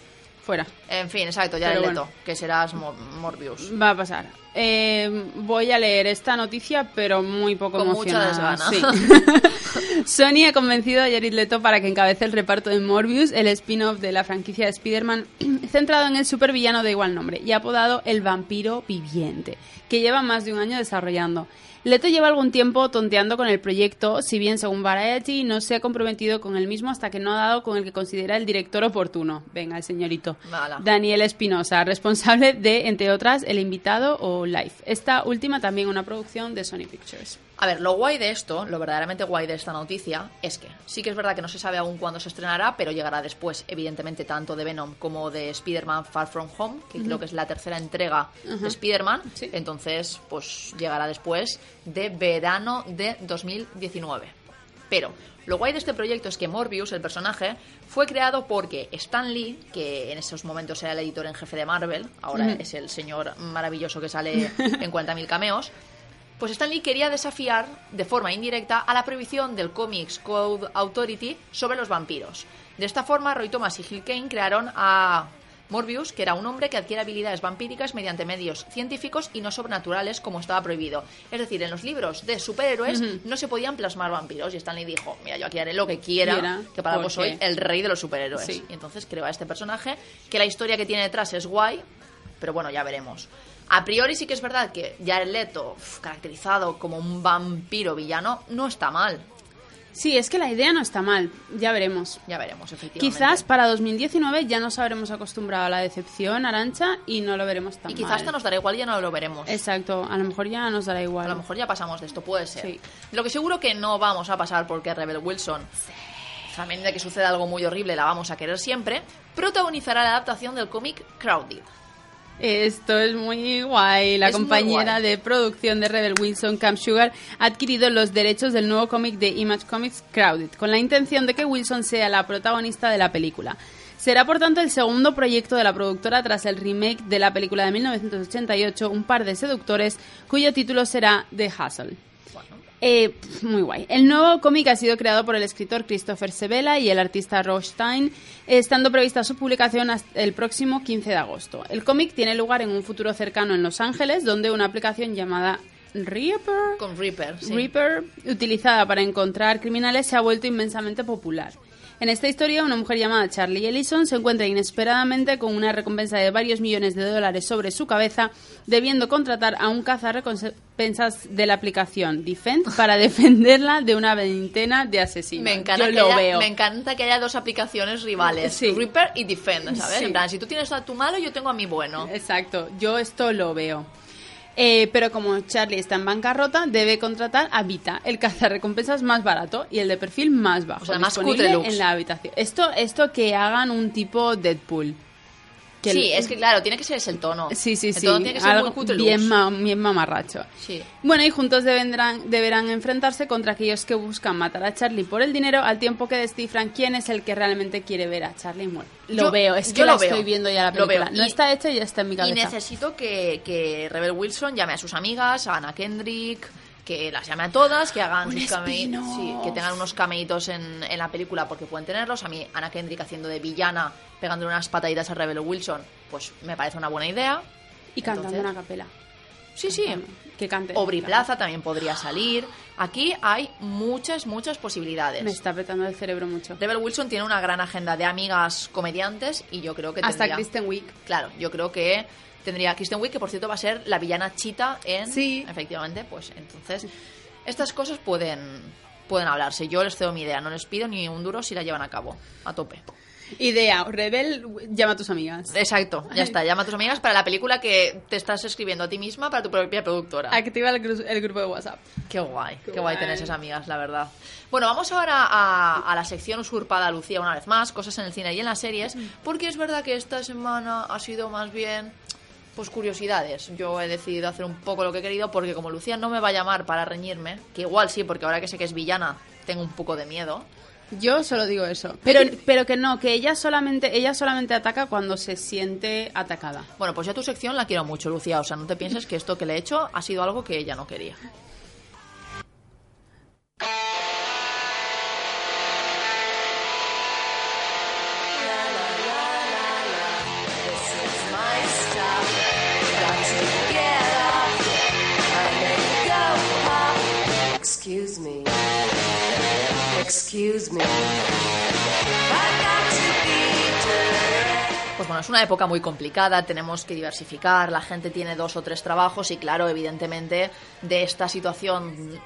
Fuera. En fin, exacto, ya Pero el bueno. Leto, que serás Mo- Morbius. Va a pasar. Eh, voy a leer esta noticia, pero muy poco Con mucha emocionada. desgana. Sí. *laughs* Sony ha convencido a Jared Leto para que encabece el reparto de Morbius, el spin-off de la franquicia de Spider-Man, *clears throat* centrado en el supervillano de igual nombre y apodado el vampiro viviente, que lleva más de un año desarrollando. Leto lleva algún tiempo tonteando con el proyecto, si bien según Variety no se ha comprometido con el mismo hasta que no ha dado con el que considera el director oportuno. Venga, el señorito. Mala. Daniel Espinosa, responsable de, entre otras, El Invitado o Life. Esta última también una producción de Sony Pictures. A ver, lo guay de esto, lo verdaderamente guay de esta noticia, es que sí que es verdad que no se sabe aún cuándo se estrenará, pero llegará después, evidentemente, tanto de Venom como de Spider-Man Far From Home, que creo que es la tercera entrega de Spider-Man. Sí. Entonces, pues llegará después de verano de 2019. Pero lo guay de este proyecto es que Morbius, el personaje, fue creado porque Stan Lee, que en esos momentos era el editor en jefe de Marvel, ahora es el señor maravilloso que sale *laughs* en 40.000 cameos, pues Stan Lee quería desafiar de forma indirecta a la prohibición del Comics Code Authority sobre los vampiros. De esta forma, Roy Thomas y Gil Kane crearon a Morbius, que era un hombre que adquiere habilidades vampíricas mediante medios científicos y no sobrenaturales como estaba prohibido. Es decir, en los libros de superhéroes no se podían plasmar vampiros y Stan Lee dijo, mira, yo aquí haré lo que quiera, que para porque- soy el rey de los superhéroes. Sí. Y entonces creó a este personaje, que la historia que tiene detrás es guay, pero bueno, ya veremos. A priori sí que es verdad que Jared Leto, caracterizado como un vampiro villano, no está mal. Sí, es que la idea no está mal, ya veremos. Ya veremos, efectivamente. Quizás para 2019 ya nos habremos acostumbrado a la decepción, Arancha, y no lo veremos tan Y quizás mal. hasta nos dará igual y ya no lo veremos. Exacto, a lo mejor ya nos dará igual. A lo mejor ya pasamos de esto, puede ser. Sí. Lo que seguro que no vamos a pasar porque Rebel Wilson, también de que suceda algo muy horrible, la vamos a querer siempre, protagonizará la adaptación del cómic Crowded. Esto es muy guay. La Es compañera guay. de producción de Rebel Wilson, Camp Sugar, ha adquirido los derechos del nuevo cómic de Image Comics Crowded, con la intención de que Wilson sea la protagonista de la película. Será por tanto el segundo proyecto de la productora tras el remake de la película de 1988, Un par de seductores, cuyo título será The Hustle. Eh, muy guay. El nuevo cómic ha sido creado por el escritor Christopher Sebela y el artista Rothstein, estando prevista su publicación hasta el próximo 15 de agosto. El cómic tiene lugar en un futuro cercano en Los Ángeles, donde una aplicación llamada Reaper, Con Reaper, sí. Reaper, utilizada para encontrar criminales, se ha vuelto inmensamente popular. En esta historia, una mujer llamada Charlie Ellison se encuentra inesperadamente con una recompensa de varios millones de dólares sobre su cabeza, debiendo contratar a un cazarrecompensas de la aplicación Defend para *laughs* defenderla de una veintena de asesinos. Me encanta, Yo que lo haya, veo. me encanta que haya dos aplicaciones rivales, Sí. Reaper y Defend, ¿sabes? Sí. En plan, si tú tienes a tu malo, yo tengo a mi bueno. Exacto, yo esto lo veo. Eh, pero como Charlie está en bancarrota, debe contratar a Vita, el cazarrecompensas más barato y el de perfil más bajo. O sea, más cutre looks. en la habitación. Esto, esto que hagan un tipo Deadpool. Que sí, el- es que claro, tiene que ser ese el tono. Sí, sí, El sí. tono tiene que ser algo muy cutre bien, ma- bien mamarracho. Sí. Bueno, y juntos deberán, deberán enfrentarse contra aquellos que buscan matar a Charlie por el dinero al tiempo que descifran quién es el que realmente quiere ver a Charlie muerto. Lo Yo- veo, es que yo lo veo. estoy viendo ya la Lo película. veo. No Y- está hecho y ya está en mi Y cabeza. necesito que, que Rebel Wilson llame a sus amigas, a Anna Kendrick, que las llame a todas, que hagan Un sus cameitos, sí, que tengan unos cameitos en, en la película porque pueden tenerlos. A mí, Anna Kendrick haciendo de villana, pegándole unas pataditas a Rebel Wilson, pues me parece una buena idea. Y cantando Entonces- una capela. Sí, sí. Que cante. Aubrey Plaza también podría salir. Aquí hay muchas, muchas posibilidades. Me está petando el cerebro mucho. Rebel Wilson tiene una gran agenda de amigas comediantes y yo creo que Hasta tendría... Kristen Wiig. Claro, yo creo que tendría Kristen Wiig, que por cierto va a ser la villana chita en... Sí. Efectivamente, pues entonces estas cosas pueden, pueden hablarse. Yo les cedo mi idea, no les pido ni un duro si la llevan a cabo, a tope. Idea, Rebel, llama a tus amigas. Exacto, ya está. Llama a tus amigas para la película que te estás escribiendo a ti misma para tu propia productora. Activa el, gru- el grupo de WhatsApp. Qué guay, qué, Qué guay guay. tener esas amigas, la verdad. Bueno, vamos ahora a, a la sección usurpada, Lucía, una vez más, cosas en el cine y en las series, porque es verdad que esta semana ha sido más bien, pues curiosidades. Yo he decidido hacer un poco lo que he querido, porque como Lucía no me va a llamar para reñirme, que igual sí, porque ahora que sé que es villana, tengo un poco de miedo. Yo solo digo eso. Pero, pero que no, que ella solamente, ella solamente ataca cuando se siente atacada. Bueno, pues yo tu sección la quiero mucho, Lucía, o sea, no te pienses que esto que le he hecho ha sido algo que ella no quería. Excuse me. Pues bueno, es una época muy complicada, tenemos que diversificar, la gente tiene dos o tres trabajos y claro, evidentemente de esta situación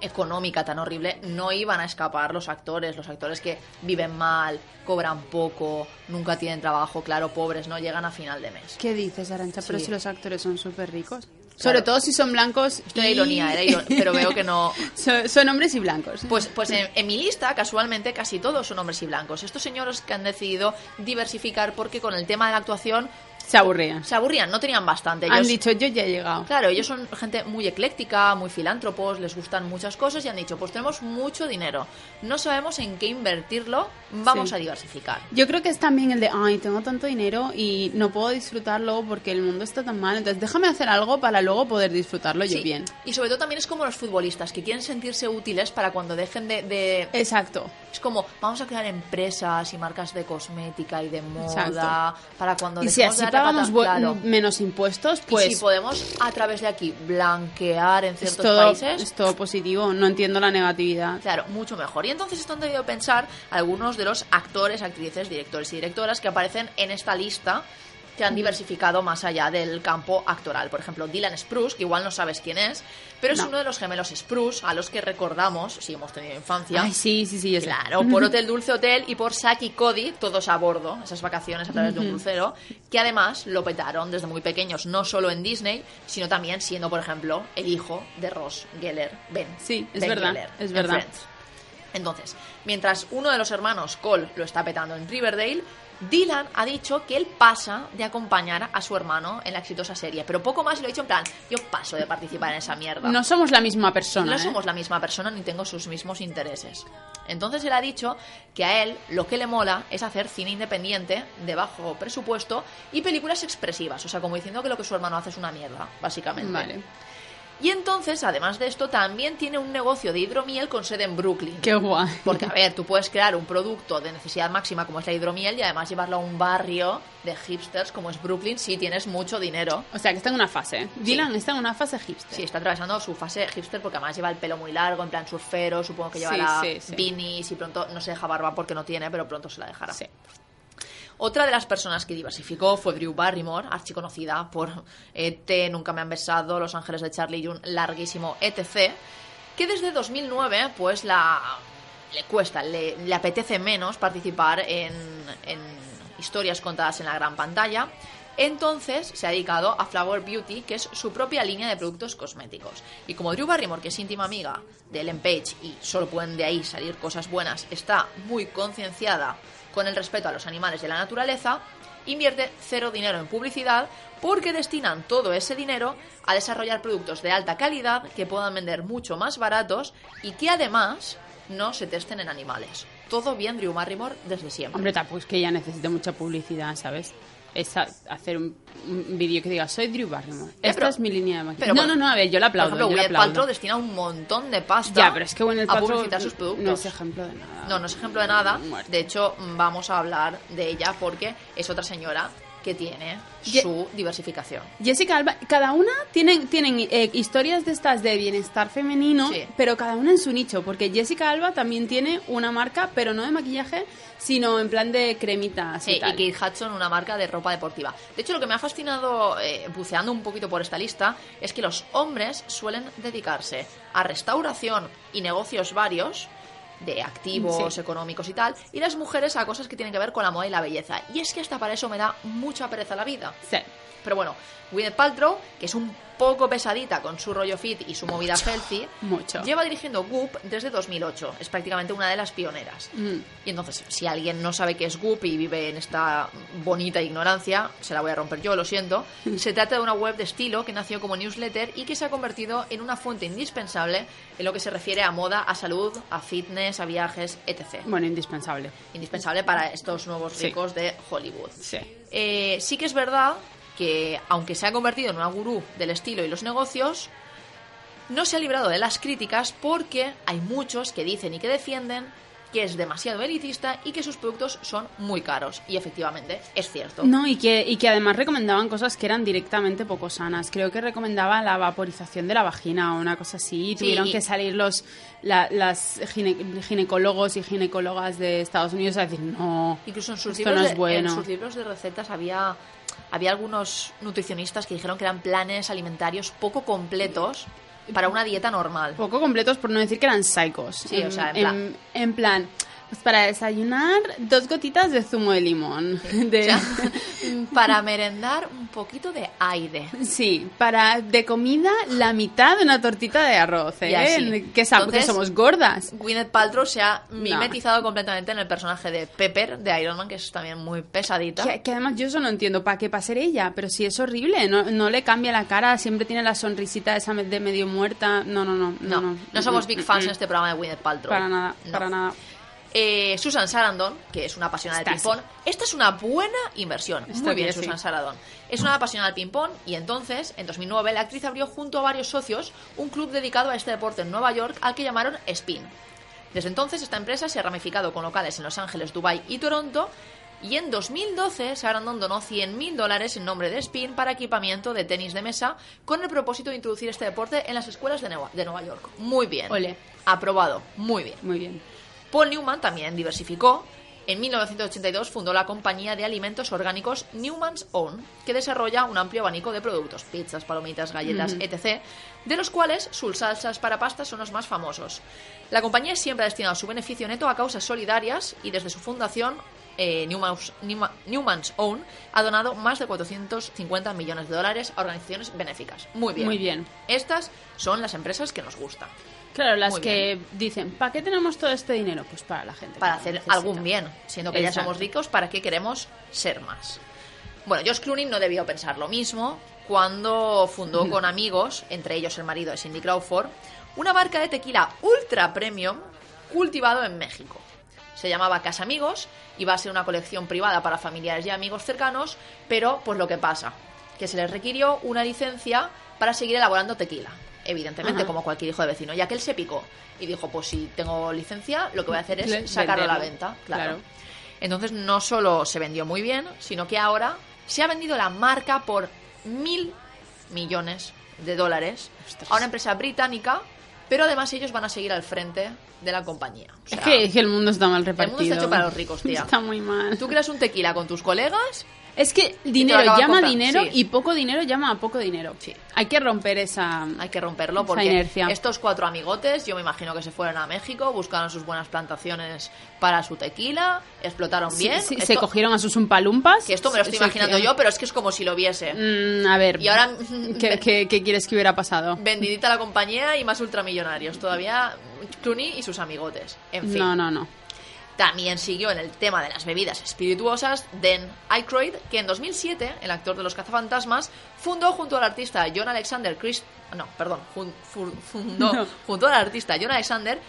económica tan horrible no iban a escapar los actores, los actores que viven mal, cobran poco, nunca tienen trabajo, claro, pobres, no llegan a final de mes. ¿Qué dices, Arancha? Pero Sí. si los actores son súper ricos. Claro. Sobre todo si son blancos. Esto era y- ironía, era iro- pero veo que no... *laughs* son, son hombres y blancos. Pues, pues en, en mi lista, casualmente, casi todos son hombres y blancos. Estos señores que han decidido diversificar porque con el tema de la actuación se aburrían. se aburrían, no tenían bastante. Han dicho, yo ya he llegado. Claro, ellos son gente muy ecléctica, muy filántropos, les gustan muchas cosas y han dicho, pues tenemos mucho dinero, no sabemos en qué invertirlo, vamos Sí. a diversificar. Yo creo que es también el de, ay, tengo tanto dinero y no puedo disfrutarlo porque el mundo está tan mal, entonces déjame hacer algo para luego poder disfrutarlo yo bien. Y sobre todo también es como los futbolistas, que quieren sentirse útiles para cuando dejen de... de- Exacto. Es como, vamos a crear empresas y marcas de cosmética y de moda Exacto. para cuando Y si así de pagamos claro. menos impuestos, Y pues si podemos a través de aquí blanquear en es ciertos todo, países, es todo positivo. No entiendo la negatividad. Claro, mucho mejor. Y entonces esto han debido pensar algunos de los actores, actrices, directores y directoras que aparecen en esta lista que han diversificado más allá del campo actoral. Por ejemplo, Dylan Spruce, que igual no sabes quién es, pero es No. uno de los gemelos Spruce a los que recordamos, si hemos tenido infancia. Ay, sí, sí, sí. sé. Claro, por Hotel Dulce Hotel y por Saki y Cody, todos a bordo, esas vacaciones a través de un crucero, que además lo petaron desde muy pequeños, no solo en Disney, sino también siendo, por ejemplo, el hijo de Ross Geller, Ben. Sí, es Ben verdad, Geller, es verdad. Entonces, mientras uno de los hermanos, Cole, lo está petando en Riverdale, Dylan ha dicho que él pasa de acompañar a su hermano en la exitosa serie, pero poco más lo ha dicho en plan, yo paso de participar en esa mierda. No somos la misma persona. No ¿eh? somos la misma persona ni tengo sus mismos intereses. Entonces él ha dicho que a él lo que le mola es hacer cine independiente, de bajo presupuesto y películas expresivas. O sea, como diciendo que lo que su hermano hace es una mierda, básicamente. Vale. Y entonces, además de esto, también tiene un negocio de hidromiel con sede en Brooklyn. Qué guay. Porque, a ver, tú puedes crear un producto de necesidad máxima como es la hidromiel y además llevarlo a un barrio de hipsters como es Brooklyn si tienes mucho dinero. O sea, que está en una fase. Dylan está en una fase hipster. Sí, está atravesando su fase hipster porque además lleva el pelo muy largo, en plan surfero, supongo que lleva Sí, la sí, sí. beanies y pronto no se deja barba porque no tiene, pero pronto se la dejará. Sí. Otra de las personas que diversificó fue Drew Barrymore, archiconocida por ET, Nunca me han besado, Los Ángeles de Charlie y un larguísimo etc., que desde 2009 pues la le cuesta, le, apetece menos participar en, en historias contadas en la gran pantalla. Entonces se ha dedicado a Flower Beauty, que es su propia línea de productos cosméticos. Y como Drew Barrymore, que es íntima amiga de Ellen Page y solo pueden de ahí salir cosas buenas, está muy concienciada con el respeto a los animales y a la naturaleza, invierte cero dinero en publicidad porque destinan todo ese dinero a desarrollar productos de alta calidad que puedan vender mucho más baratos y que además no se testen en animales. Todo bien Drew Barrymore desde siempre. Hombre, tampoco es que ella necesite mucha publicidad, ¿sabes? Es a- hacer un, un vídeo que diga, soy Drew Barrymore. Ya, Esta pero- es mi línea de maquillaje. No, bueno, no, no, a ver, yo la aplaudo. Por ejemplo, yo la aplaudo. Destina un montón de pasta Ya, pero es que Gwyneth a publicitar sus productos. no es ejemplo de nada. No, no es ejemplo de nada. Muerto. De hecho, vamos a hablar de ella porque es otra señora que tiene Ye- su diversificación. Jessica Alba, cada una tienen, tienen eh, historias de estas de bienestar femenino, Sí. pero cada una en su nicho, porque Jessica Alba también tiene una marca, pero no de maquillaje, sino en plan de cremitas Sí, y y tal. Kate Hudson, una marca de ropa deportiva. De hecho, lo que me ha fascinado eh, buceando un poquito por esta lista es que los hombres suelen dedicarse a restauración y negocios varios de activos Sí. económicos y tal, y las mujeres a cosas que tienen que ver con la moda y la belleza. Y es que hasta para eso me da mucha pereza la vida. Sí. Pero bueno, Gwyneth Paltrow, que es un poco pesadita con su rollo fit y su movida healthy, mucho. lleva dirigiendo Goop desde 2008. Es prácticamente una de las pioneras. Mm. Y entonces, si alguien no sabe qué es Goop y vive en esta bonita ignorancia, se la voy a romper yo, lo siento. Se trata de una web de estilo que nació como newsletter y que se ha convertido en una fuente indispensable en lo que se refiere a moda, a salud, a fitness, a viajes, etc. Bueno, indispensable. Indispensable para estos nuevos Sí. ricos de Hollywood. Sí. Eh, sí que es verdad que, aunque se ha convertido en una gurú del estilo y los negocios, no se ha librado de las críticas porque hay muchos que dicen y que defienden que es demasiado elitista y que sus productos son muy caros. Y efectivamente, es cierto. No, y que, y que además recomendaban cosas que eran directamente poco sanas. Creo que recomendaba la vaporización de la vagina o una cosa así. Y tuvieron que salir los la- las gine- ginecólogos y ginecólogas de Estados Unidos a decir, no, Incluso en sus, esto libros no de, es bueno. en sus libros de recetas había, había algunos nutricionistas que dijeron que eran planes alimentarios poco completos para una dieta normal. Poco completos por no decir que eran psicos. Sí, o sea, en plan- en, en plan, pues para desayunar, dos gotitas de zumo de limón. *laughs* De- *laughs* para merendar un poquito de aire. Sí, para de comida la mitad de una tortita de arroz, ¿eh? Que, somos gordas. Gwyneth Paltrow se ha mimetizado completamente en el personaje de Pepper de Iron Man, que es también muy pesadita. Que, que además yo eso no entiendo, ¿para qué? Para ser ella, pero si es horrible, no, no le cambia la cara, siempre tiene la sonrisita esa de medio muerta. No, no, no. No, No, no, somos Mm, big mm, fans mm. en este programa de Gwyneth Paltrow. Para nada, No. para nada. Eh, Susan Sarandon, que es una apasionada del Esta ping-pong. Esta es una buena inversión. Esta Muy bien, sí. Susan Sarandon. Es una apasionada del ping-pong y entonces, en 2009, la actriz abrió junto a varios socios un club dedicado a este deporte en Nueva York al que llamaron Spin. Desde entonces, esta empresa se ha ramificado con locales en Los Ángeles, Dubai y Toronto. Y en 2012, Sarandon donó 100.000 dólares en nombre de Spin para equipamiento de tenis de mesa con el propósito de introducir este deporte en las escuelas de Nueva, de Nueva York. Muy bien. Ole. Aprobado. Muy bien. Muy bien. Paul Newman también diversificó. En 1982 fundó la compañía de alimentos orgánicos Newman's Own, que desarrolla un amplio abanico de productos, pizzas, palomitas, galletas, etc., de los cuales sus salsas para pastas son los más famosos. La compañía siempre ha destinado su beneficio neto a causas solidarias y desde su fundación, eh, Newman's, Newma- Newman's Own ha donado más de 450 millones de dólares a organizaciones benéficas. Muy bien. Muy bien. Estas son las empresas que nos gustan. Claro, las Muy que dicen, ¿para qué tenemos todo este dinero? Pues para la gente. para hacer necesita. algún bien, siendo que ya somos ricos, ¿para qué queremos ser más? Bueno, Josh Clooney no debió pensar lo mismo cuando fundó con amigos, entre ellos el marido de Cindy Crawford, una marca de tequila ultra premium cultivado en México. Se llamaba Casa Amigos, iba a ser una colección privada para familiares y amigos cercanos, pero pues lo que pasa, que se les requirió una licencia para seguir elaborando tequila. Evidentemente, Ajá. como cualquier hijo de vecino, ya que él se picó y dijo, pues si tengo licencia, lo que voy a hacer es sacarlo a la venta. Claro. claro. Entonces no solo se vendió muy bien, sino que ahora se ha vendido la marca por mil millones de dólares Ostras. a una empresa británica, pero además ellos van a seguir al frente de la compañía. O sea, Es que, es que el mundo está mal repartido. mundo está hecho para los ricos, tía. *laughs* Está muy mal. Tú creas un tequila con tus colegas, Es que dinero llama dinero sí. y poco dinero llama a poco dinero. Sí. Hay que romper esa... hay que romperlo porque inercia. estos cuatro amigotes, yo me imagino que se fueron a México, buscaron sus buenas plantaciones para su tequila, explotaron Sí, bien. sí, Esto- se cogieron a sus umpalumpas. que esto me lo estoy imaginando yo, pero es que es como si lo viese. Mm, a ver. Y ahora *laughs* ¿qué, qué, qué quieres que hubiera pasado? vendidita la compañía y más ultramillonarios. Todavía Clooney y sus amigotes. En fin. No, no, no. También siguió en el tema de las bebidas espirituosas Dan Aykroyd, que en 2007, el actor de Los Cazafantasmas, fundó junto al artista John Alexander Christ... No, perdón, jun- fundó *laughs* No. junto al artista John Alexander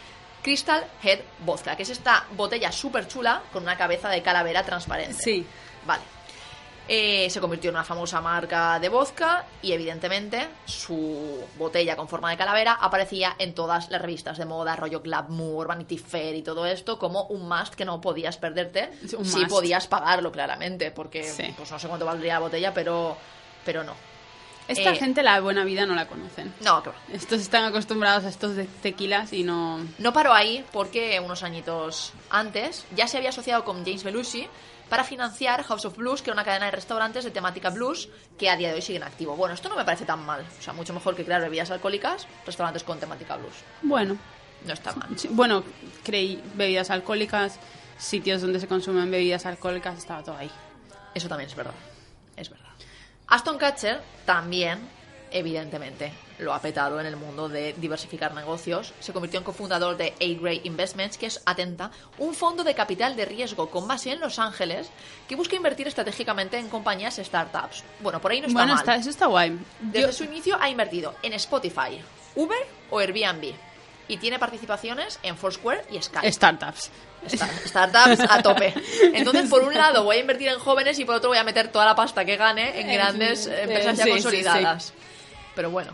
Crystal Head Vodka, que es esta botella súper chula con una cabeza de calavera transparente. Sí. Vale. Eh, se convirtió en una famosa marca de vodka y evidentemente su botella con forma de calavera aparecía en todas las revistas de moda, rollo Glamour, Vanity Fair y todo esto como un must que no podías perderte *laughs* si must. podías pagarlo claramente, porque Sí. pues no sé cuánto valdría la botella, pero, pero no. Esta Eh, gente la buena vida no la conocen. No, va. Estos están acostumbrados a estos de tequilas y no... No paró ahí porque unos añitos antes ya se había asociado con James Belushi para financiar House of Blues, que era una cadena de restaurantes de temática blues que a día de hoy siguen activo. Bueno, esto no me parece tan mal. O sea, mucho mejor que crear bebidas alcohólicas, restaurantes con temática blues. Bueno, No está mal. sí, bueno, creí bebidas alcohólicas, sitios donde se consumen bebidas alcohólicas, estaba todo ahí. Eso también es verdad. Aston Catcher también, evidentemente, lo ha petado en el mundo de diversificar negocios. Se convirtió en cofundador de A-Gray Investments, que es, atenta, un fondo de capital de riesgo con base en Los Ángeles que busca invertir estratégicamente en compañías startups. Bueno, por ahí no está bueno, mal. está, eso está guay. Desde Yo- su inicio ha invertido en Spotify, Uber o Airbnb. Y tiene participaciones en Foursquare y Skype. Startups. Sta- Startups a tope. *laughs* Entonces, por un lado voy a invertir en jóvenes y por otro voy a meter toda la pasta que gane en Eh, grandes eh, empresas ya sí, sí, consolidadas. Pero bueno,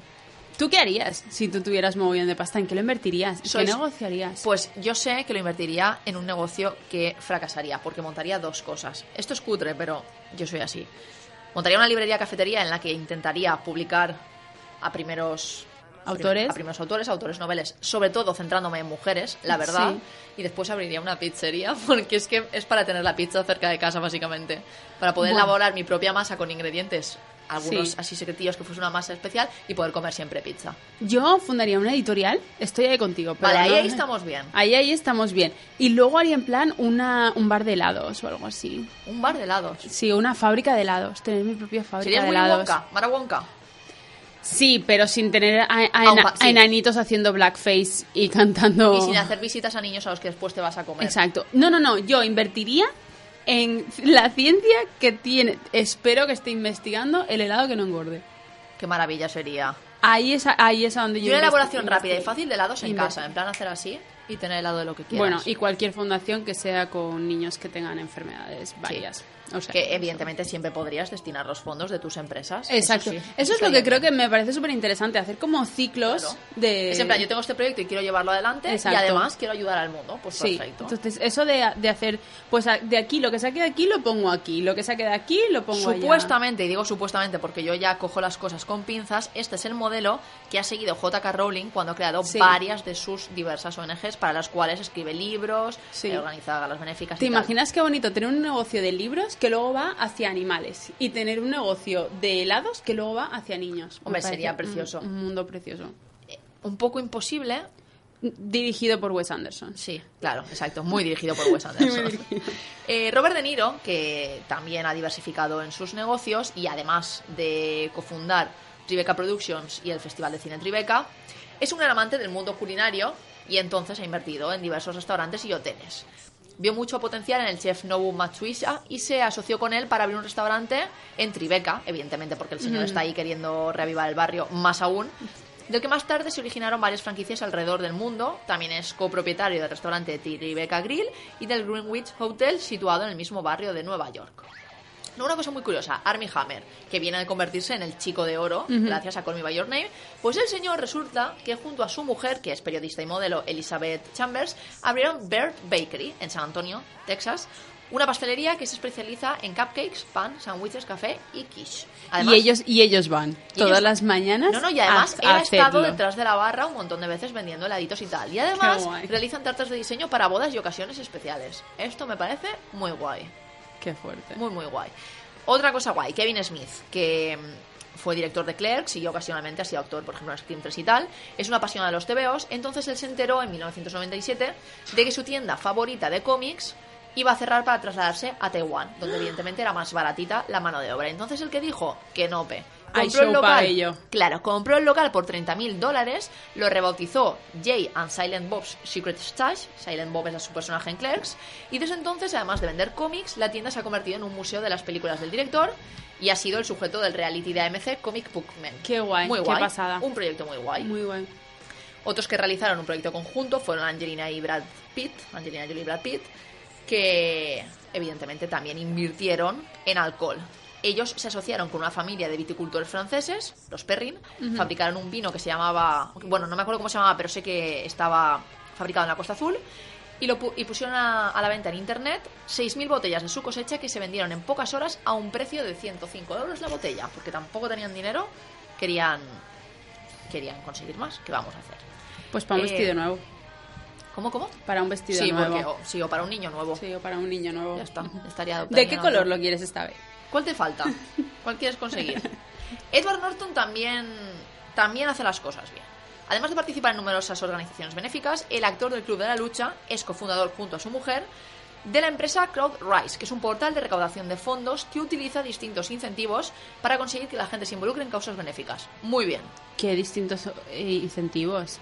¿Tú qué harías si tú tuvieras mogollón de pasta? ¿En qué lo invertirías? ¿Qué Sois- negocio harías? pues yo sé que lo invertiría en un negocio que fracasaría, porque montaría dos cosas. Esto es cutre, pero yo soy así. Montaría una librería cafetería en la que intentaría publicar a primeros ¿Autores? a primeros autores, autores noveles, sobre todo centrándome en mujeres, la verdad. Sí. Y después abriría una pizzería, *laughs* porque es que es para tener la pizza cerca de casa, básicamente. Para poder Bueno. elaborar mi propia masa con ingredientes, algunos Sí. así secretillos que fuese una masa especial, y poder comer siempre pizza. Yo fundaría una editorial, estoy ahí contigo. pero Vale, ahí, no- ahí estamos bien. Ahí, ahí estamos bien. Y luego haría en plan una, un bar de helados o algo así. Un bar de helados. Sí, una fábrica de helados. Tener mi propia fábrica Serías de muy helados. Wonka, Mara Wonka. Sí, pero sin tener a, a- Ah, sí. a enanitos haciendo blackface y cantando. Y sin hacer visitas a niños a los que después te vas a comer. Exacto. No, no, no. Yo invertiría en *laughs* la ciencia que tiene. Espero que esté investigando el helado que no engorde. Qué maravilla sería. Ahí es, ahí es a donde Y yo. una elaboración rápida y fácil de helados en Inver- casa, en plan hacer así y tener helado de lo que quieras. Bueno, y cualquier fundación que sea con niños que tengan enfermedades varias. O sea, que evidentemente siempre podrías destinar los fondos de tus empresas. Exacto. sí, Eso, es lo que creo que me parece súper interesante, hacer como ciclos Claro. de... Es en plan, yo tengo este proyecto y quiero llevarlo adelante Exacto. y además quiero ayudar al mundo. Pues Sí, perfecto. entonces eso de, de hacer, pues de aquí, lo que saque de aquí lo pongo aquí, lo que saque de aquí lo pongo allá. Supuestamente, y digo supuestamente porque yo ya cojo las cosas con pinzas, este es el modelo que ha seguido J.K. Rowling cuando ha creado Sí. varias de sus diversas ONGs para las cuales escribe libros, eh, organiza galas benéficas. ¿Te y tal. imaginas qué bonito tener un negocio de libros que luego va hacia animales y tener un negocio de helados que luego va hacia niños? Hombre, sería precioso. Un, mundo precioso. Un poco imposible. Dirigido por Wes Anderson. Sí, claro, exacto. Muy dirigido por Wes *laughs* Anderson. Eh, Robert De Niro, que también ha diversificado en sus negocios y además de cofundar Tribeca Productions y el Festival de Cine Tribeca, es un gran amante del mundo culinario y entonces ha invertido en diversos restaurantes y hoteles. Vio mucho potencial en el chef Nobu Matsuisha y se asoció con él para abrir un restaurante en Tribeca, evidentemente porque el señor está ahí queriendo reavivar el barrio más aún, del que más tarde se originaron varias franquicias alrededor del mundo. También es copropietario del restaurante Tribeca Grill y del Greenwich Hotel situado en el mismo barrio de Nueva York. No, Una cosa muy curiosa, Armie Hammer, que viene a convertirse en el chico de oro gracias a Call Me By Your Name, pues el señor resulta que junto a su mujer, que es periodista y modelo Elizabeth Chambers, abrieron Bird Bakery en San Antonio, Texas, una pastelería que se especializa en cupcakes, pan, sándwiches, café y quiche. y ellos y ellos van y todas ellos- las mañanas. No, no, y además a- él a ha estado detrás de la barra un montón de veces vendiendo heladitos y tal. Y además realizan tartas de diseño para bodas y ocasiones especiales. Esto me parece muy guay. Qué fuerte. Muy, muy guay. Otra cosa guay, Kevin Smith, que mm, fue director de Clerks y ocasionalmente ha sido actor, por ejemplo, en Scream 3 y tal. Es una apasionada de los TVOs. Entonces él se enteró en 1997 de que su tienda favorita de cómics iba a cerrar para trasladarse a Taiwán, donde evidentemente era más baratita la mano de obra. Entonces el que dijo que no, pe. Hay Compró el show pa' local. ello. Claro, compró el local por 30.000 dólares, lo rebautizó Jay and Silent Bob's Secret Stash, Silent Bob es su personaje en Clerks, y desde entonces, además de vender cómics, la tienda se ha convertido en un museo de las películas del director y ha sido el sujeto del reality de AMC Comic Book Men. Qué guay, muy qué guay. pasada. Un proyecto muy guay. Muy guay. Otros que realizaron un proyecto conjunto fueron Angelina y Brad Pitt, Angelina Jolie y Brad Pitt, que evidentemente también invirtieron en alcohol. Ellos se asociaron con una familia de viticultores franceses, los Perrin, fabricaron un vino que se llamaba, bueno, no me acuerdo cómo se llamaba, pero sé que estaba fabricado en la Costa Azul, y, lo pu- y pusieron a, a la venta en internet 6.000 botellas de su cosecha que se vendieron en pocas horas a un precio de 105 euros la botella, porque tampoco tenían dinero, querían, querían conseguir más. ¿Qué vamos a hacer? Pues para un Eh, vestido nuevo. ¿Cómo, cómo? Para un vestido Sí, nuevo. porque, o, sí, o para un niño nuevo. Sí, o para un niño nuevo. Ya está, estaría ¿De qué color lo quieres esta vez? ¿Cuál te falta? ¿Cuál quieres conseguir? *laughs* Edward Norton también, también hace las cosas bien. Además de participar en numerosas organizaciones benéficas, el actor del Club de la Lucha es cofundador junto a su mujer de la empresa CrowdRise, que es un portal de recaudación de fondos que utiliza distintos incentivos para conseguir que la gente se involucre en causas benéficas. Muy bien. ¿Qué distintos eh, incentivos?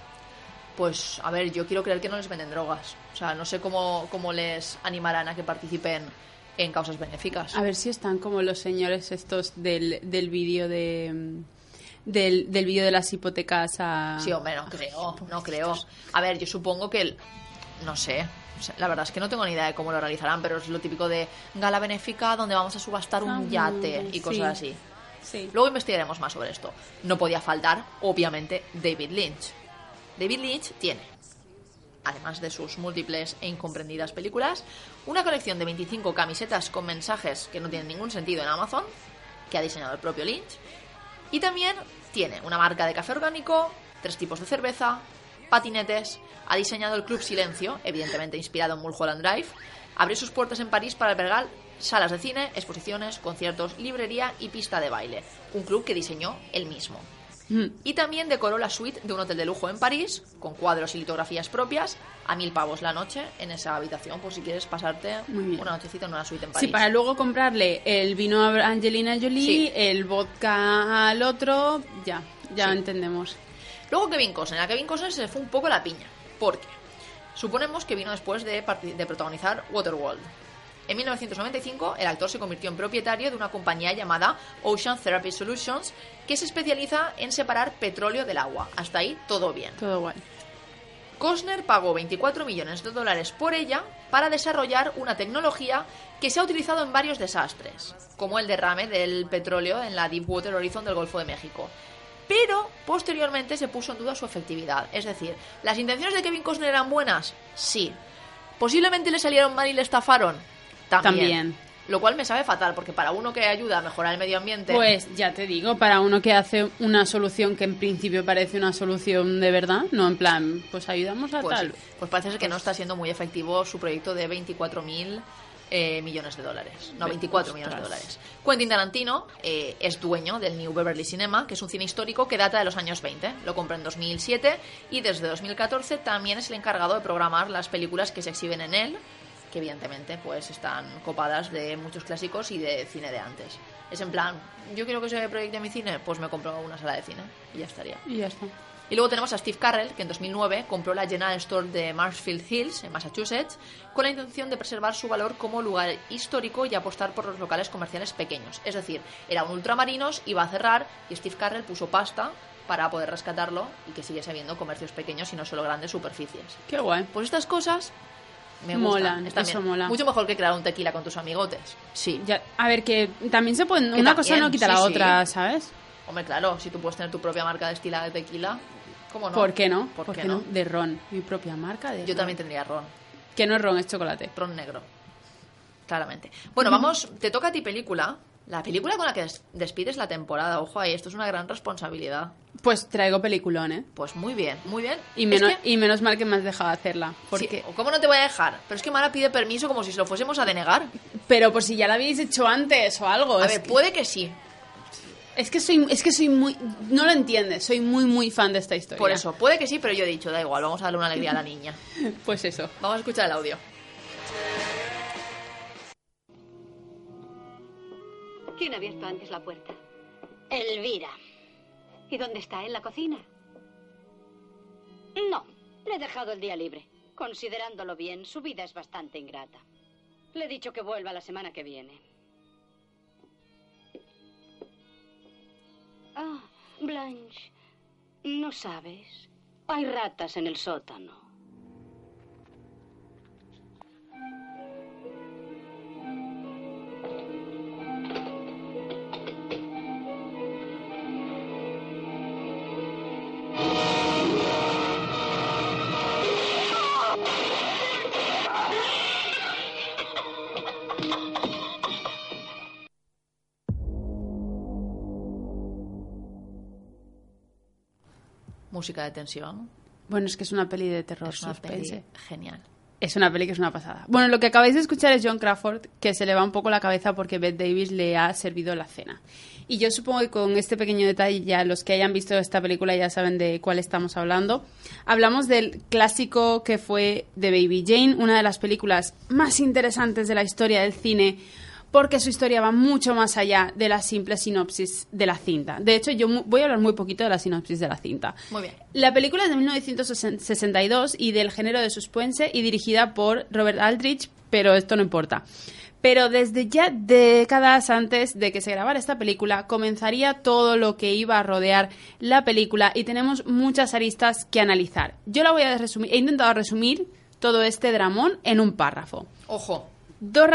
Pues, a ver, yo quiero creer que no les venden drogas. O sea, no sé cómo, cómo les animarán a que participen en causas benéficas. A ver si están como los señores estos del, del vídeo de... mm, Del, del vídeo de las hipotecas a... Sí, hombre, no creo, no creo. A ver, yo supongo que, el- no sé, la verdad es que no tengo ni idea de cómo lo realizarán, pero es lo típico de gala benéfica donde vamos a subastar Ah, un yate y sí. cosas así. Sí. Luego investigaremos más sobre esto. No podía faltar, obviamente, David Lynch. David Lynch tiene, además de sus múltiples e incomprendidas películas, una colección de 25 camisetas con mensajes que no tienen ningún sentido en Amazon, que ha diseñado el propio Lynch. Y también tiene una marca de café orgánico, tres tipos de cerveza, patinetes, ha diseñado el Club Silencio, evidentemente inspirado en Mulholland Drive, abrió sus puertas en París para albergar salas de cine, exposiciones, conciertos, librería y pista de baile, un club que diseñó él mismo. Mm. Y también decoró la suite de un hotel de lujo en París, con cuadros y litografías propias, a mil pavos la noche en esa habitación, por si quieres pasarte una nochecita en una suite en Sí, París. para luego comprarle el vino a Angelina Jolie, Sí. el vodka al otro, ya, ya Sí. entendemos. Luego Kevin Costner. A Kevin Costner se le fue un poco la piña. porque Suponemos que vino después de, de protagonizar Waterworld. En 1995, el actor se convirtió en propietario de una compañía llamada Ocean Therapy Solutions, que se especializa en separar petróleo del agua. Hasta ahí, todo bien. Todo guay. Costner pagó 24 millones de dólares por ella para desarrollar una tecnología que se ha utilizado en varios desastres, como el derrame del petróleo en la Deepwater Horizon del Golfo de México. Pero posteriormente se puso en duda su efectividad. Es decir, ¿las intenciones de Kevin Costner eran buenas? Sí. ¿Posiblemente le salieron mal y le estafaron? También. También. Lo cual me sabe fatal, porque para uno que ayuda a mejorar el medio ambiente... Pues ya te digo, para uno que hace una solución que en principio parece una solución de verdad, no en plan, pues ayudamos a Pues, tal. pues parece que no está siendo muy efectivo su proyecto de 24.000 eh, millones de dólares. No, Ve- 24 millones de dólares. Quentin Tarantino eh, es dueño del New Beverly Cinema, que es un cine histórico que data de los años 20. Lo compró en 2007 y desde 2014 también es el encargado de programar las películas que se exhiben en él, que evidentemente pues están copadas de muchos clásicos y de cine de antes. Es en plan, yo quiero que se proyecte mi cine, pues me compro una sala de cine y ya estaría. Y ya está. Y luego tenemos a Steve Carrell, que en 2009 compró la General Store de Marshfield Hills, en Massachusetts, con la intención de preservar su valor como lugar histórico y apostar por los locales comerciales pequeños. Es decir, era un ultramarinos, iba a cerrar y Steve Carrell puso pasta para poder rescatarlo y que siguiese habiendo comercios pequeños y no solo grandes superficies. Qué guay. Pues estas cosas me gustan. Molan, Están eso bien. mola. Mucho mejor que crear un tequila con tus amigotes. Sí. Ya, a ver, que también se pueden. Que Una cosa también, no quita sí, la sí. otra, ¿sabes? Hombre, claro, si tú puedes tener tu propia marca destilada de tequila, ¿cómo no? ¿Por qué no? ¿Por, qué no? De ron. Mi propia marca de Yo ron. también tendría ron. Que no es ron, es chocolate. Ron negro. Claramente. Bueno, vamos, te toca a ti película. La película con la que des- despides la temporada. Ojo ahí, esto es una gran responsabilidad. Pues traigo peliculón, ¿eh? Pues muy bien, muy bien. Y menos, que- y menos mal que me has dejado hacerla. sí, Porque, ¿Cómo no te voy a dejar? Pero es que Mara pide permiso como si se lo fuésemos a denegar. Pero por si ya la habéis hecho antes o algo. A ver, que, puede que sí. es que soy es que soy muy no lo entiendes, soy muy muy fan de esta historia. Por eso, puede que sí, pero yo he dicho, da igual, vamos a darle una alegría a la niña. *laughs* Pues eso. Vamos a escuchar el audio. ¿Quién ha abierto antes la puerta? Elvira. ¿Y dónde está? ¿En la cocina? No, le he dejado el día libre. Considerándolo bien, su vida es bastante ingrata. Le he dicho que vuelva la semana que viene. Ah, Blanche, ¿no sabes? Hay ratas en el sótano. Música de tensión. Bueno, es que es una peli de terror, Es una suspense. peli genial. Es una peli que es una pasada. Bueno, lo que acabáis de escuchar es John Crawford, que se le va un poco la cabeza porque Bette Davis le ha servido la cena. Y yo supongo que con este pequeño detalle ya los que hayan visto esta película ya saben de cuál estamos hablando. Hablamos del clásico que fue The Baby Jane, una de las películas más interesantes de la historia del cine porque su historia va mucho más allá de la simple sinopsis de la cinta. De hecho, yo voy a hablar muy poquito de la sinopsis de la cinta. Muy bien. La película es de 1962 y del género de suspense y dirigida por Robert Aldrich, pero esto no importa. Pero desde ya décadas antes de que se grabara esta película, comenzaría todo lo que iba a rodear la película y tenemos muchas aristas que analizar. Yo la voy a resumir, he intentado resumir todo este dramón en un párrafo. Ojo, Dos,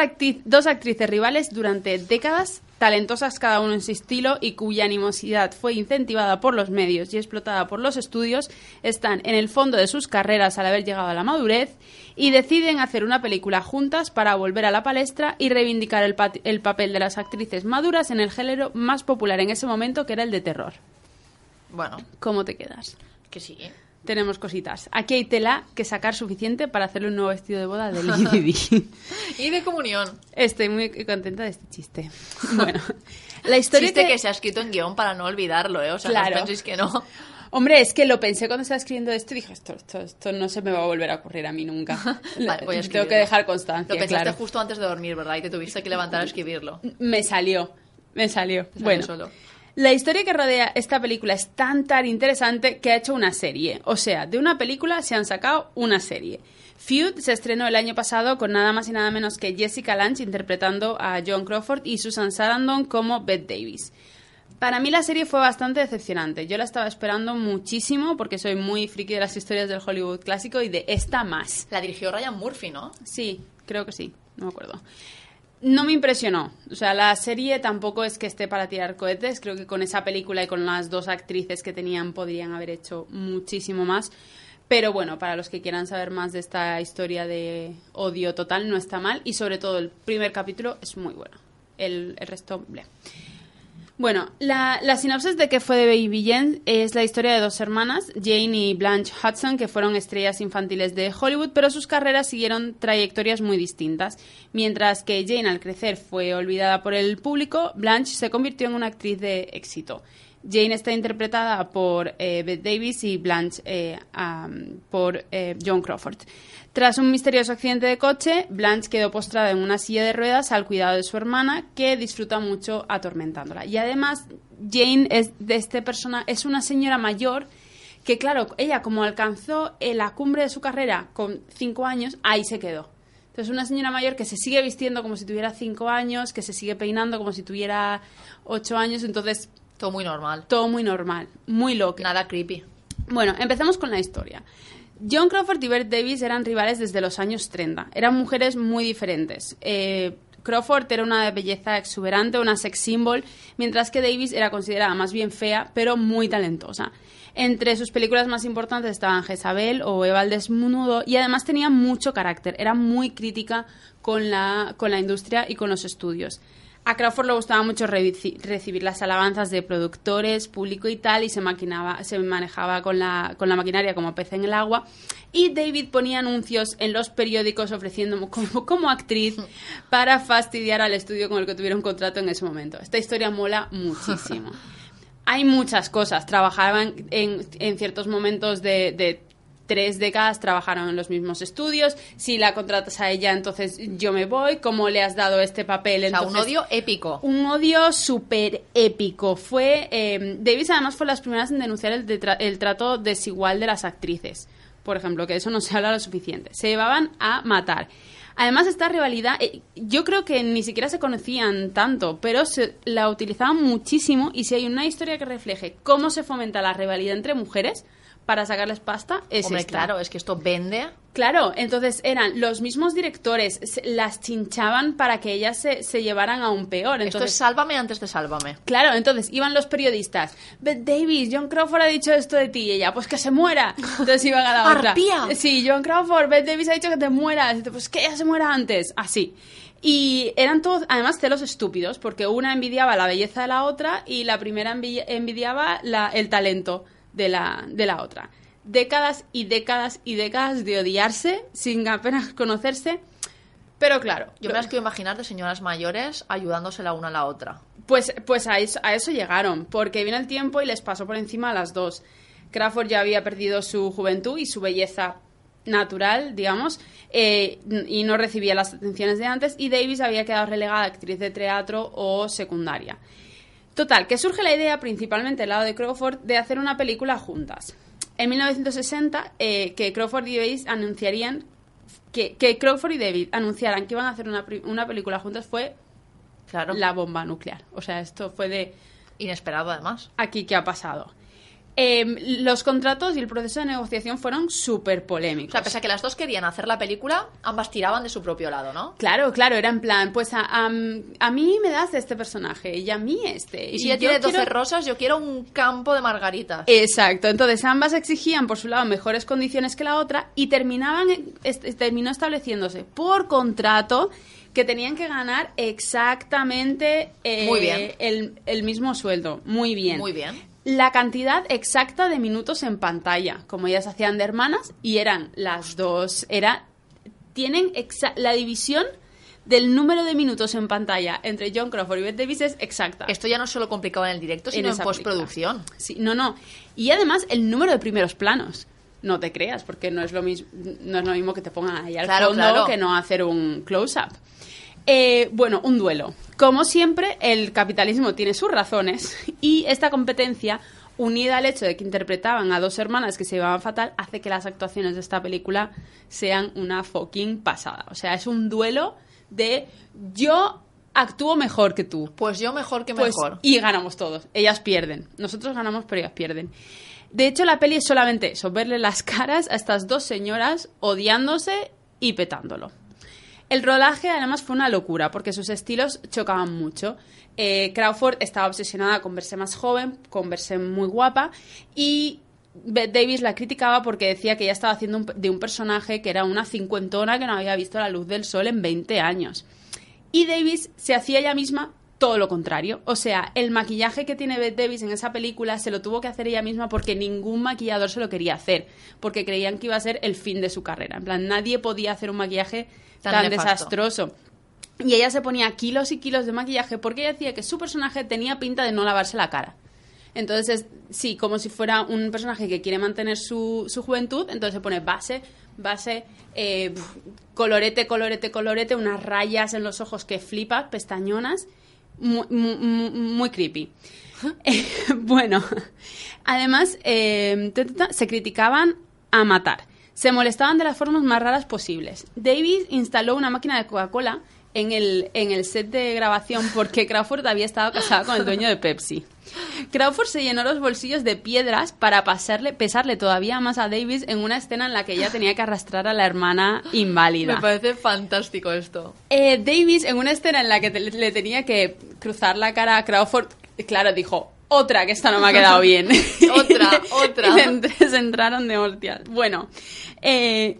dos actrices rivales durante décadas, talentosas cada uno en su estilo y cuya animosidad fue incentivada por los medios y explotada por los estudios, están en el fondo de sus carreras al haber llegado a la madurez y deciden hacer una película juntas para volver a la palestra y reivindicar el, el papel de las actrices maduras en el género más popular en ese momento, que era el de terror. bueno, ¿Cómo te quedas? que sí. Tenemos cositas. Aquí hay tela que sacar suficiente para hacerle un nuevo vestido de boda de Lady. *laughs* Y de comunión. Estoy muy contenta de este chiste. *laughs* Bueno, la historia Chiste que... que... se ha escrito en guion para no olvidarlo, ¿eh? O sea, Claro. no penséis que no. Hombre, es que lo pensé cuando estaba escribiendo esto y dije, esto, esto, esto no se me va a volver a ocurrir a mí nunca. *laughs* Vale, voy a Tengo que dejar constancia, Lo pensaste claro. justo antes de dormir, ¿verdad? Y te tuviste que levantar a escribirlo. Me salió, me salió. salió bueno, solo. La historia que rodea esta película es tan tan interesante que ha hecho una serie. O sea, de una película se han sacado una serie. Feud se estrenó el año pasado con nada más y nada menos que Jessica Lange interpretando a John Crawford y Susan Sarandon como Bette Davis. Para mí la serie fue bastante decepcionante. Yo la estaba esperando muchísimo porque soy muy friki de las historias del Hollywood clásico y de esta más. La dirigió Ryan Murphy, ¿no? Sí, creo que sí, no me acuerdo. No me impresionó. O sea, la serie tampoco es que esté para tirar cohetes. Creo que con esa película y con las dos actrices que tenían podrían haber hecho muchísimo más. Pero bueno, para los que quieran saber más de esta historia de odio total, no está mal. Y sobre todo el primer capítulo es muy bueno. El, el resto, bleh. Bueno, la, sinopsis de que fue de Baby Jane es la historia de dos hermanas, Jane y Blanche Hudson, que fueron estrellas infantiles de Hollywood, pero sus carreras siguieron trayectorias muy distintas. Mientras que Jane al crecer fue olvidada por el público, Blanche se convirtió en una actriz de éxito. Jane está interpretada por eh, Bette Davis y Blanche eh, por eh, John Crawford. Tras un misterioso accidente de coche, Blanche quedó postrada en una silla de ruedas al cuidado de su hermana, que disfruta mucho atormentándola. Y además, Jane es de este persona es una señora mayor que, claro, ella como alcanzó eh, la cumbre de su carrera con cinco años, ahí se quedó. Entonces, una señora mayor que se sigue vistiendo como si tuviera cinco años, que se sigue peinando como si tuviera ocho años, entonces Todo muy normal. todo muy normal, muy loco. Nada creepy. Bueno, empecemos con la historia. John Crawford y Bette Davis eran rivales desde los años 30. Eran mujeres muy diferentes. Eh, Crawford era una belleza exuberante, una sex symbol, mientras que Davis era considerada más bien fea, pero muy talentosa. Entre sus películas más importantes estaban Jezabel o Eva al desnudo y además tenía mucho carácter, era muy crítica con la, con la industria y con los estudios. A Crawford le gustaba mucho recibir las alabanzas de productores, público y tal, y se, maquinaba, se manejaba con la, con la maquinaria como pez en el agua. Y David ponía anuncios en los periódicos ofreciéndome *laughs* como, como actriz *laughs* para fastidiar al estudio con el que tuviera un contrato en ese momento. Esta historia mola muchísimo. *laughs* Hay muchas cosas. Trabajaban en, en ciertos momentos de, de tres décadas trabajaron en los mismos estudios. Si la contratas a ella, entonces yo me voy. ¿Cómo le has dado este papel? O sea, un Entonces, odio épico. un odio súper épico. Fue. Eh, Davis, además, fue las primeras en denunciar el, el trato desigual de las actrices. Por ejemplo, que de eso no se habla lo suficiente. Se llevaban a matar. Además, esta rivalidad, eh, yo creo que ni siquiera se conocían tanto, pero se la utilizaban muchísimo. Y si hay una historia que refleje cómo se fomenta la rivalidad entre mujeres para sacarles pasta, es Hombre, esta. claro, es que esto vende. Claro, entonces eran los mismos directores, las chinchaban para que ellas se, se llevaran a un peor. Esto Entonces, es sálvame antes de sálvame. Claro, entonces iban los periodistas. Beth Davis, John Crawford ha dicho esto de ti y ella, pues que se muera. Entonces iban a la otra. ¡Arpía! Sí, John Crawford, Beth Davis ha dicho que te mueras. Pues que ella se muera antes. Así. Y eran todos, además, celos estúpidos, porque una envidiaba la belleza de la otra y la primera envi- envidiaba la- el talento de la, de la otra. Décadas y décadas y décadas de odiarse sin apenas conocerse. Pero claro, Yo me las quiero imaginar de señoras mayores ayudándose la una a la otra. Pues, pues a, eso, a eso llegaron, porque vino el tiempo y les pasó por encima a las dos. Crawford ya había perdido su juventud y su belleza natural, digamos, eh, y no recibía las atenciones de antes, y Davis había quedado relegada a actriz de teatro o secundaria. Total, que surge la idea, principalmente del lado de Crawford, de hacer una película juntas. En 1960, eh, que Crawford y Davis anunciarían que, que Crawford y David anunciaran que iban a hacer una, una película juntas fue Claro. la bomba nuclear. O sea, esto fue de Inesperado, además. aquí que ha pasado. Em, los contratos y el proceso de negociación fueron súper O polémicos. sea, pese a que las dos querían hacer la película, ambas tiraban de su propio lado, ¿no? Claro, claro, era en plan, pues a, a- a mí me das este personaje y a mí este. Y si ella tiene 12 quiero- rosas, yo quiero un campo de margaritas. Exacto, entonces ambas exigían por su lado mejores condiciones que la otra y terminaban est- terminó estableciéndose por contrato que tenían que ganar exactamente eh, Muy bien. El, el mismo sueldo. Muy bien. Muy bien. La cantidad exacta de minutos en pantalla, como ellas hacían de hermanas, y eran las dos, era, tienen exa- la división del número de minutos en pantalla entre John Crawford y Bette Davis es exacta. Esto ya no solo complicado en el directo, sino en, postproducción. película. Sí, no, no. Y además el número de primeros planos. No te creas, porque no es lo mismo, no es lo mismo que te pongan ahí al Claro, fondo claro. que no hacer un close-up. Eh, bueno, un duelo. Como siempre, el capitalismo tiene sus razones y esta competencia, unida al hecho de que interpretaban a dos hermanas que se llevaban fatal, hace que las actuaciones de esta película sean una fucking pasada. O sea, es un duelo de yo actúo mejor que tú. Pues yo mejor que Pues, mejor. y ganamos todos. Ellas pierden. Nosotros ganamos, pero ellas pierden. De hecho, la peli es solamente eso, verle las caras a estas dos señoras odiándose y petándolo. El rodaje además fue una locura porque sus estilos chocaban mucho. Eh, Crawford estaba obsesionada con verse más joven, con verse muy guapa y Bette Davis la criticaba porque decía que ella estaba haciendo de un personaje que era una cincuentona que no había visto la luz del sol en 20 años. Y Davis se hacía ella misma todo lo contrario. O sea, el maquillaje que tiene Bette Davis en esa película se lo tuvo que hacer ella misma porque ningún maquillador se lo quería hacer. Porque creían que iba a ser el fin de su carrera. En plan, nadie podía hacer un maquillaje Tan desastroso. Y ella se ponía kilos y kilos de maquillaje porque ella decía que su personaje tenía pinta de no lavarse la cara. Entonces, es- sí, como si fuera un personaje que quiere mantener su, su juventud, entonces se pone base, base, eh, colorete, colorete, colorete, unas rayas en los ojos que flipas, pestañonas, muy, muy, muy creepy. *laughs* *laughs* Bueno, además, eh, se criticaban a matar. Se molestaban de las formas más raras posibles. Davis instaló una máquina de Coca-Cola en el, en el set de grabación *laughs* porque Crawford había estado casada con el dueño de Pepsi. Crawford se llenó los bolsillos de piedras para pasarle, pesarle todavía más a Davis en una escena en la que ella tenía que arrastrar a la hermana inválida. Me parece fantástico esto. Eh, Davis, en una escena en la que te- le tenía que cruzar la cara a Crawford, claro, dijo, otra, que esta no me ha quedado bien. *laughs* Otra, otra. *laughs* Se ent- se entraron de hostias. Bueno, eh,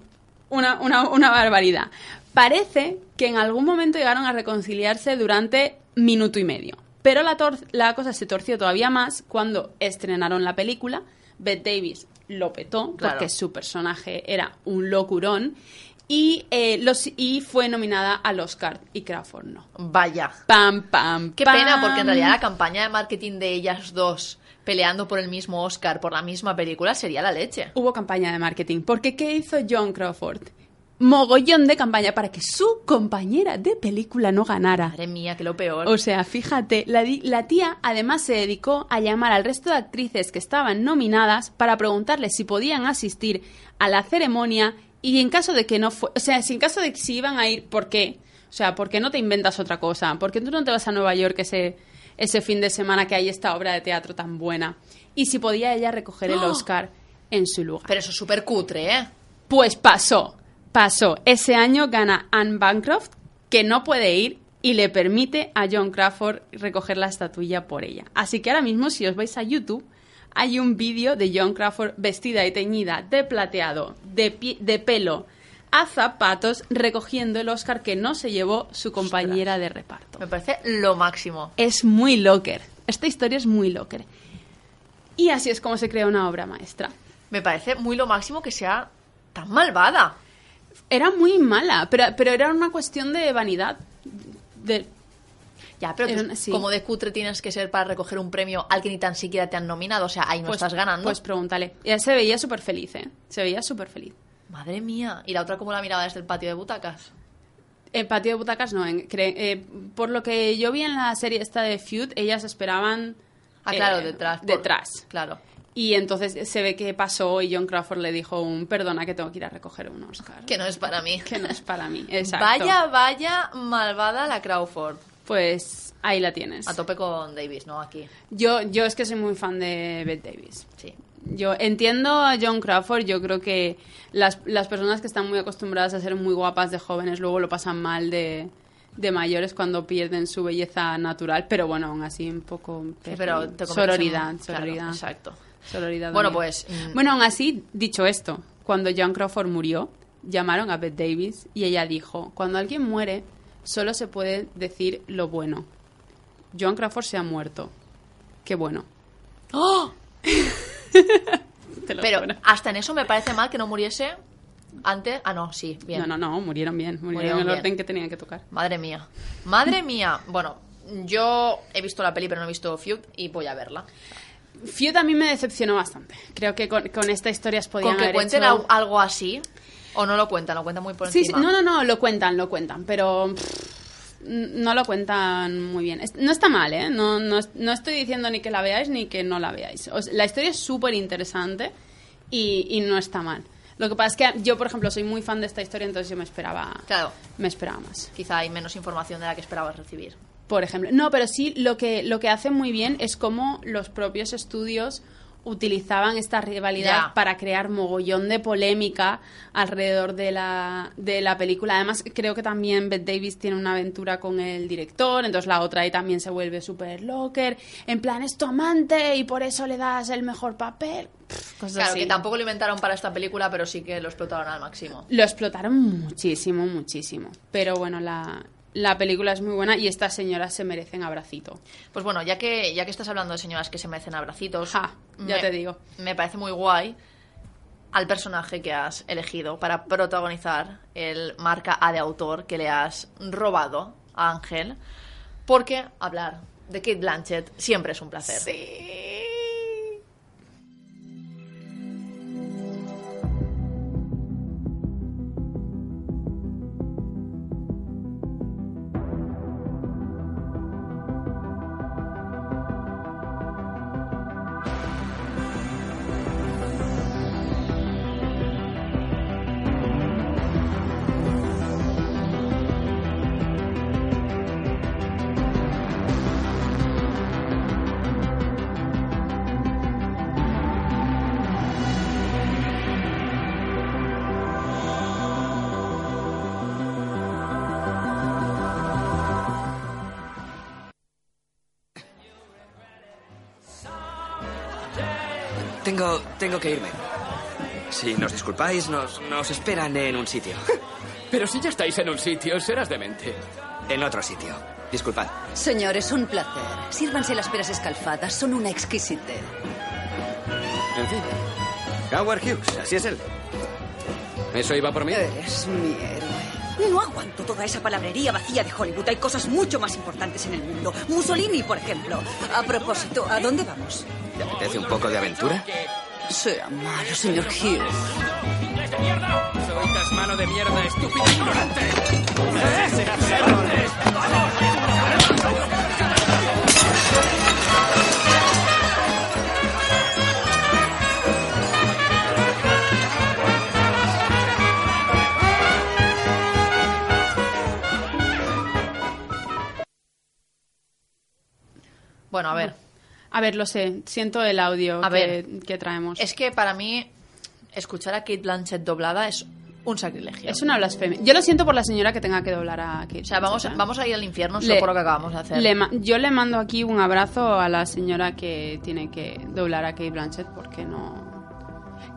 una, una, una barbaridad. Parece que en algún momento llegaron a reconciliarse durante minuto y medio. Pero la, tor- la cosa se torció todavía más cuando estrenaron la película. Bette Davis lo petó Claro. porque su personaje era un locurón y, eh, los, y fue nominada al Oscar y Crawford no. Vaya. Pam, pam, Qué pam. pena, porque en realidad la campaña de marketing de ellas dos peleando por el mismo Oscar, por la misma película, sería la leche. Hubo campaña de marketing. Porque ¿qué hizo John Crawford? Mogollón de campaña para que su compañera de película no ganara. Madre mía, que lo peor. O sea, fíjate, la, la tía además se dedicó a llamar al resto de actrices que estaban nominadas para preguntarles si podían asistir a la ceremonia y en caso de que no fue, o sea, si en caso de que si iban a ir, ¿por qué? O sea, ¿por qué no te inventas otra cosa? ¿Por qué tú no te vas a Nueva York ese, ese fin de semana que hay esta obra de teatro tan buena? Y si podía ella recoger el ¡Oh! Oscar en su lugar. Pero eso es súper cutre, ¿eh? Pues pasó, pasó. Ese año gana Anne Bancroft, que no puede ir y le permite a John Crawford recoger la estatuilla por ella. Así que ahora mismo, si os vais a YouTube, hay un vídeo de John Crawford vestida y teñida de plateado, de, pie- de pelo a zapatos, recogiendo el Oscar que no se llevó su compañera de reparto. Me parece lo máximo. Es muy locker. Esta historia es muy locker. Y así es como se crea una obra maestra. Me parece muy lo máximo que sea tan malvada. Era muy mala, pero, pero era una cuestión de vanidad. De, Ya, pero tú, sí. como de cutre tienes que ser para recoger un premio al que ni tan siquiera te han nominado. O sea, ahí no pues, estás ganando. Pues pregúntale. Ella se veía súper feliz, ¿eh? Se veía súper feliz. Madre mía. ¿Y la otra cómo la miraba desde el patio de butacas? En patio de butacas no. en- eh, por lo que yo vi en la serie esta de Feud, ellas esperaban... Ah, claro, eh, detrás. por- Detrás. Claro. Y entonces se ve que pasó y John Crawford le dijo un perdona que tengo que ir a recoger un Oscar. Que no es para mí. Que no es para mí. *laughs* Exacto. Vaya, vaya malvada la Crawford. Pues ahí la tienes. A tope con Davis, ¿no? Aquí. Yo, yo es que soy muy fan de Bette Davis. Sí. Yo entiendo a John Crawford, yo creo que las, las personas que están muy acostumbradas a ser muy guapas de jóvenes luego lo pasan mal de, de mayores cuando pierden su belleza natural, pero bueno, aún así un poco... Sí, pero te conviertes en- sororidad, claro, sororidad. exacto. sororidad Bueno, pues, mm. Bueno, aún así, dicho esto, cuando John Crawford murió, llamaron a Bette Davis y ella dijo, cuando alguien muere, solo se puede decir lo bueno. John Crawford se ha muerto. Qué bueno. ¡Oh! *laughs* Pero juro. hasta en eso me parece mal que no muriese antes. Ah, no, sí, bien. No, no, no, murieron bien. Murieron, Murieron en el bien. orden que tenían que tocar. Madre mía. Madre mía. Bueno, yo he visto la peli, pero no he visto Feud y voy a verla. Feud a mí me decepcionó bastante. Creo que con, con esta historia se podían Con que haber cuenten hecho- algo así. O no lo cuentan, lo cuentan muy por Sí, sí, encima. no, no, no, lo cuentan, lo cuentan, pero pff, no lo cuentan muy bien. No está mal, ¿eh? No, no, no estoy diciendo ni que la veáis ni que no la veáis. O sea, la historia es súper interesante y, y no está mal. Lo que pasa es que yo, por ejemplo, soy muy fan de esta historia, entonces yo me esperaba, Claro, me esperaba más. quizá hay menos información de la que esperabas recibir. Por ejemplo. No, pero sí lo que, lo que hace muy bien es cómo los propios estudios utilizaban esta rivalidad para crear mogollón de polémica alrededor de la, de la película. Además, creo que también Bette Davis tiene una aventura con el director, entonces la otra ahí también se vuelve súper locker, en plan, es tu amante y por eso le das el mejor papel. Pff, cosas Claro, así. que tampoco lo inventaron para esta película, pero sí que lo explotaron al máximo. Lo explotaron muchísimo, muchísimo. Pero bueno, la, la película es muy buena y estas señoras se merecen abracito. Pues bueno, ya que, ya que estás hablando de señoras que se merecen abracitos, Ja, ya me- te digo. Me parece muy guay al personaje que has elegido para protagonizar el marca A de autor que le has robado a Ángel, porque hablar de Kate Blanchett siempre es un placer. Tengo, tengo que irme. Si nos disculpáis, nos, nos esperan en un sitio. *laughs* Pero si ya estáis en un sitio, serás demente. En otro sitio. Disculpad. Señores, un placer. Sírvanse las peras escalfadas, son una exquisitez. En fin. Howard Hughes, así es él. ¿Eso iba por mí? Eres mi héroe. No aguanto toda esa palabrería vacía de Hollywood. Hay cosas mucho más importantes en el mundo. Mussolini, por ejemplo. A propósito, ¿a dónde vamos? ¿Te apetece un poco de aventura? Sea malo, señor Hughes. Soy tasmano de mierda, estúpido ignorante. Bueno, a ver, A ver, lo sé, siento el audio A que, ver, que traemos. es que para mí escuchar a Kate Blanchett doblada es un sacrilegio. Es una blasfemia. Yo lo siento por la señora que tenga que doblar a Kate O sea, vamos, Blanchett, ¿eh? vamos a ir al infierno solo por lo que acabamos de hacer. Le yo le mando aquí un abrazo a la señora que tiene que doblar a Kate Blanchett porque no...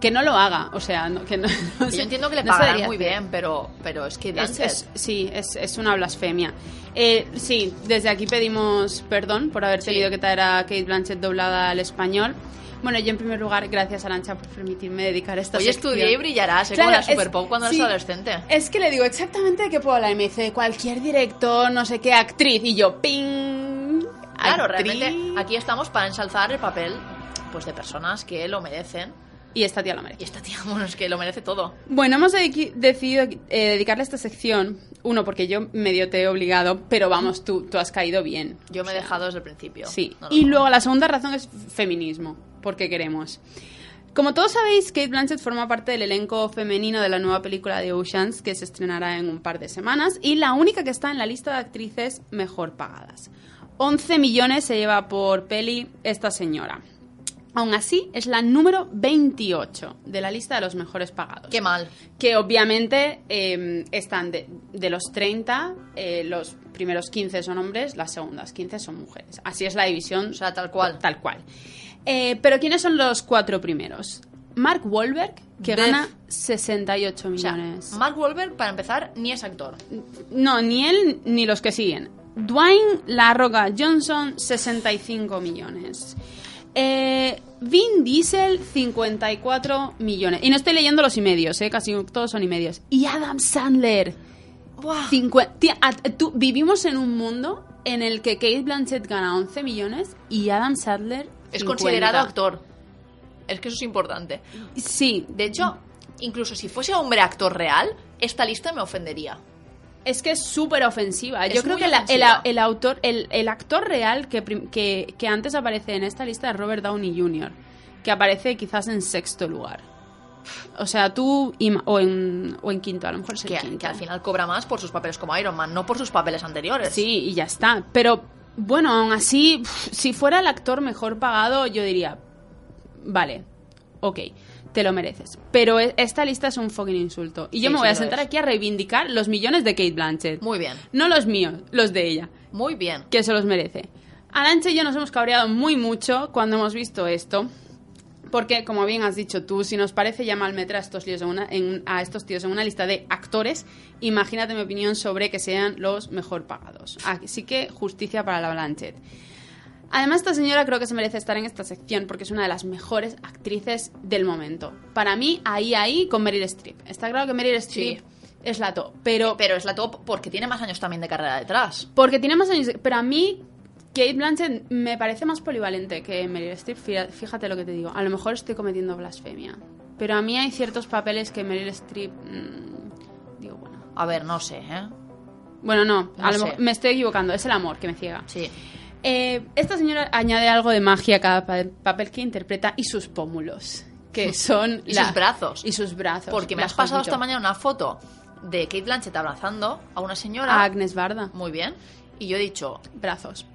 Que no lo haga, o sea, no- que no, *laughs* no Yo se- entiendo que le pagarán muy bien, pero, pero es que Es- Blanchett... es- sí, es, es una blasfemia. Eh, sí, desde aquí pedimos perdón por haber tenido que traer a Kate Blanchett doblada al español. Bueno, yo en primer lugar, gracias Arancha por permitirme dedicar esta Hoy sección. estudié y brillarás, ¿eh? Claro, como la Super Pop cuando sí. eres adolescente. Es que le digo exactamente de qué puedo hablar y me dice cualquier director, no sé qué, actriz y yo, ping. Claro, actriz. realmente aquí estamos para ensalzar el papel pues de personas que lo merecen. Y esta tía lo merece. Y esta tía, *laughs* bueno, es que lo merece todo. Bueno, hemos decidido eh, dedicarle esta sección, uno, porque yo medio te he obligado, pero vamos, tú, tú has caído bien. Yo me he dejado desde el principio. Sí. No, y luego la segunda razón es feminismo, porque queremos. Como todos sabéis, Kate Blanchett forma parte del elenco femenino de la nueva película de Oceans, que se estrenará en un par de semanas, y la única que está en la lista de actrices mejor pagadas. 11 millones se lleva por peli esta señora. Aún así, es la número 28 de la lista de los mejores pagados. Qué mal. Que obviamente eh, están de, de los 30, eh, los primeros 15 son hombres, las segundas 15 son mujeres. Así es la división. O sea, tal cual. Tal cual. Eh, pero ¿quiénes son los cuatro primeros? Mark Wahlberg, que gana 68 O sea, millones. Mark Wahlberg, para empezar, ni es actor. No, ni él ni los que siguen. Dwayne La Roca Johnson, 65 millones. Eh, Vin Diesel, 54 millones. Y no estoy leyendo los y medios, ¿eh? casi todos son y medios. Y Adam Sandler, Buah. 50. Tía, a- tú- vivimos en un mundo en el que Kate Blanchett gana 11 millones y Adam Sandler. Es 50. considerado actor. Es que eso es importante. Sí, De hecho, incluso si fuese hombre actor real, esta lista me ofendería. Es que es súper ofensiva. Es Yo creo que la- el, autor, el, el actor real que, que, que antes aparece en esta lista es Robert Downey Jr., que aparece quizás en sexto lugar. O sea, tú o en, o en quinto, a lo mejor es el Que, quinto. que al final cobra más por sus papeles como Iron Man, no por sus papeles anteriores. Sí, y ya está. Pero bueno, aún así, si fuera el actor mejor pagado, yo diría, vale, ok, te lo mereces. Pero e- esta lista es un fucking insulto. Y yo Sí, me sí voy a sentar aquí a reivindicar los millones de Kate Blanchett. Muy bien, No los míos, los de ella. muy bien. que se los merece. Arancha y yo nos hemos cabreado muy mucho cuando hemos visto esto. Porque, como bien has dicho tú, si nos parece ya mal meter a estos, tíos en una, en- a estos tíos en una lista de actores, imagínate mi opinión sobre que sean los mejor pagados. Así que justicia para la Blanchett. Además, esta señora creo que se merece estar en esta sección porque es una de las mejores actrices del momento. Para mí, ahí, ahí, con Meryl Streep. Está claro que Meryl Streep es la top, pero Pero es la top porque tiene más años también de carrera detrás. porque tiene más años. Pero a mí, Kate Blanchett me parece más polivalente que Meryl Streep. Fí- Fíjate lo que te digo. A lo mejor estoy cometiendo blasfemia. Pero a mí hay ciertos papeles que Meryl Streep. mm, digo, bueno. A ver, no sé, ¿eh? Bueno, no. No a lo me estoy equivocando. Es el amor que me ciega. Sí. Eh, esta señora añade algo de magia a cada pa- papel que interpreta y sus pómulos. Que son. Y la- sus brazos. Y sus brazos. Porque me has pasado esta mañana una foto de Kate Blanchett abrazando a una señora. A Agnes Barda. Muy bien. Y yo he dicho, Brazos.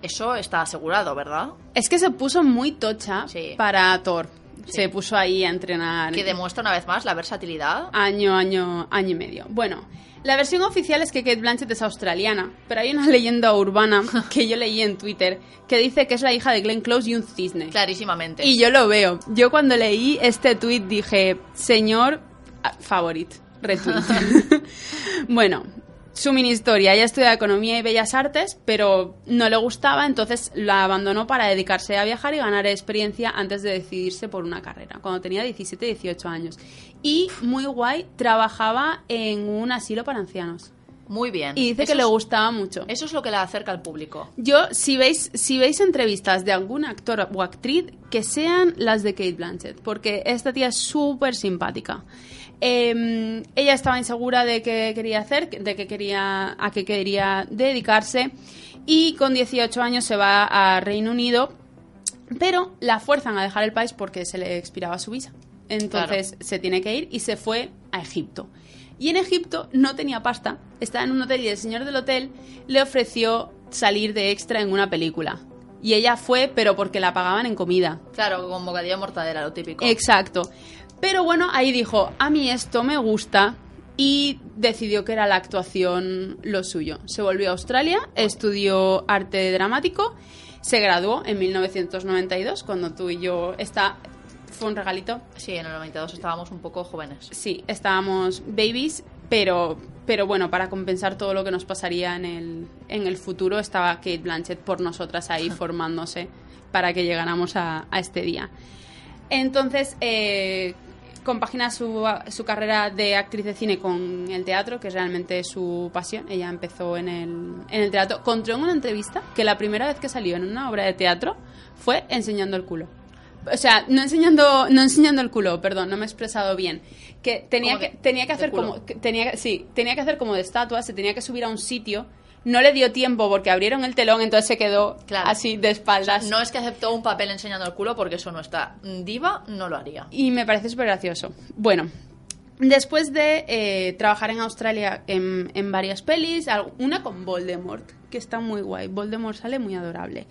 eso está asegurado, ¿verdad? Es que se puso muy tocha Sí. para Thor. Sí. Se puso ahí a entrenar. Que demuestra una vez más la versatilidad. Año, año, año y medio. Bueno, la versión oficial es que Kate Blanchett es australiana, pero hay una *laughs* leyenda urbana que yo leí en Twitter que dice que es la hija de Glenn Close y un cisne. Clarísimamente. Y yo lo veo. Yo cuando leí este tweet dije, señor ah, favorit, retweet. *laughs* bueno, su mini historia. Ella estudia Economía y Bellas Artes, pero no le gustaba, entonces la abandonó para dedicarse a viajar y ganar experiencia antes de decidirse por una carrera, cuando tenía 17, 18 años. Y, muy guay, trabajaba en un asilo para ancianos. Muy bien. Y dice Eso que le gustaba mucho. Eso es lo que le acerca al público. Yo, si veis, si veis entrevistas de algún actor o actriz, que sean las de Kate Blanchett, porque esta tía es súper simpática. Eh, ella estaba insegura de qué quería hacer, de qué quería, a qué quería dedicarse, y con 18 años se va a Reino Unido, pero la fuerzan a dejar el país porque se le expiraba su visa. Entonces se tiene que ir y se fue a Egipto. Y en Egipto no tenía pasta, estaba en un hotel y el señor del hotel le ofreció salir de extra en una película. Y ella fue, pero porque la pagaban en comida. Claro, con bocadillo de mortadela, lo típico. Exacto. Pero bueno, ahí dijo, a mí esto me gusta y decidió que era la actuación lo suyo. Se volvió a Australia, estudió arte dramático, se graduó en 1992, cuando tú y yo está fue un regalito. Sí, en el 92 estábamos un poco jóvenes. Sí, estábamos babies, pero, pero bueno, para compensar todo lo que nos pasaría en el, en el futuro, estaba Kate Blanchett por nosotras ahí *laughs* formándose para que llegáramos a, a este día. Entonces, eh, compagina su, su carrera de actriz de cine con el teatro, que es realmente su pasión. Ella empezó en el, en el teatro. Contó en una entrevista que la primera vez que salió en una obra de teatro fue enseñando el culo. O sea, no enseñando, no enseñando el culo, perdón, no me he expresado bien. Que tenía ¿Cómo que, de- tenía que hacer como, que tenía que- sí, tenía que hacer como de estatua, se tenía que subir a un sitio. No le dio tiempo porque abrieron el telón, entonces se quedó Claro. así de espaldas. No es que aceptó un papel enseñando el culo porque eso no está. Diva no lo haría. Y me parece súper gracioso. Bueno, después de eh, trabajar en Australia en, en varias pelis, una con Voldemort, que está muy guay. Voldemort sale muy adorable.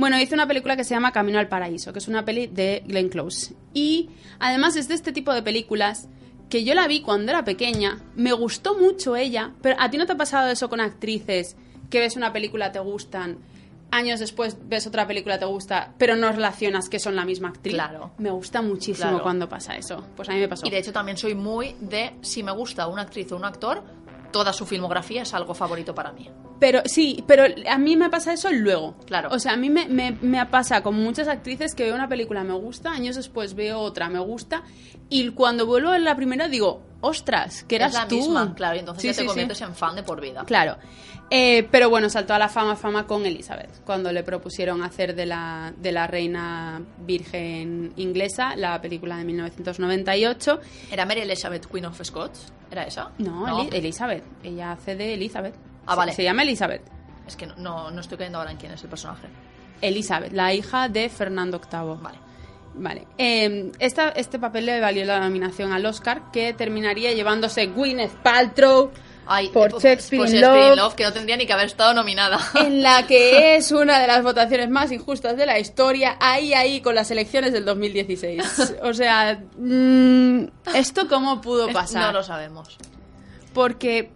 Bueno, hizo una película que se llama Camino al Paraíso, que es una peli de Glenn Close. Y además es de este tipo de películas que yo la vi cuando era pequeña, me gustó mucho ella, pero ¿a ti no te ha pasado eso con actrices que ves una película, te gustan, años después ves otra película, te gusta, pero no relacionas que son la misma actriz? Claro. Me gusta muchísimo Claro. cuando pasa eso. Pues a mí me pasó. Y de hecho también soy muy de si me gusta una actriz o un actor, toda su filmografía es algo favorito para mí. Pero sí, pero a mí me pasa eso luego. Claro. O sea, a mí me, me, me pasa con muchas actrices que veo una película, me gusta, años después veo otra, me gusta, y cuando vuelvo a ver la primera digo, ostras, que eras es la tú. misma, claro, y entonces Sí, ya te sí. conviertes en fan de por vida. Claro. Eh, pero bueno, saltó a la fama, fama con Elizabeth, cuando le propusieron hacer de la, de la reina virgen inglesa, la película de 1998. ¿Era Mary Elizabeth Queen of Scots? ¿Era esa? No, Eli- Elizabeth. Ella hace de Elizabeth. Ah, Se- vale. Se llama Elizabeth. Es que no, no, no estoy cayendo ahora en quién es el personaje. Elizabeth, la hija de Fernando VIII. Vale. Vale. Eh, esta- este papel le valió la nominación al Oscar, que terminaría llevándose Gwyneth Paltrow Ay, por eh, Shakespeare in Love, que no tendría ni que haber estado nominada. en la que *laughs* es una de las votaciones más injustas de la historia, ahí, ahí, con las elecciones del 2016. *laughs* O sea, mm, ¿esto cómo pudo pasar? No lo sabemos. porque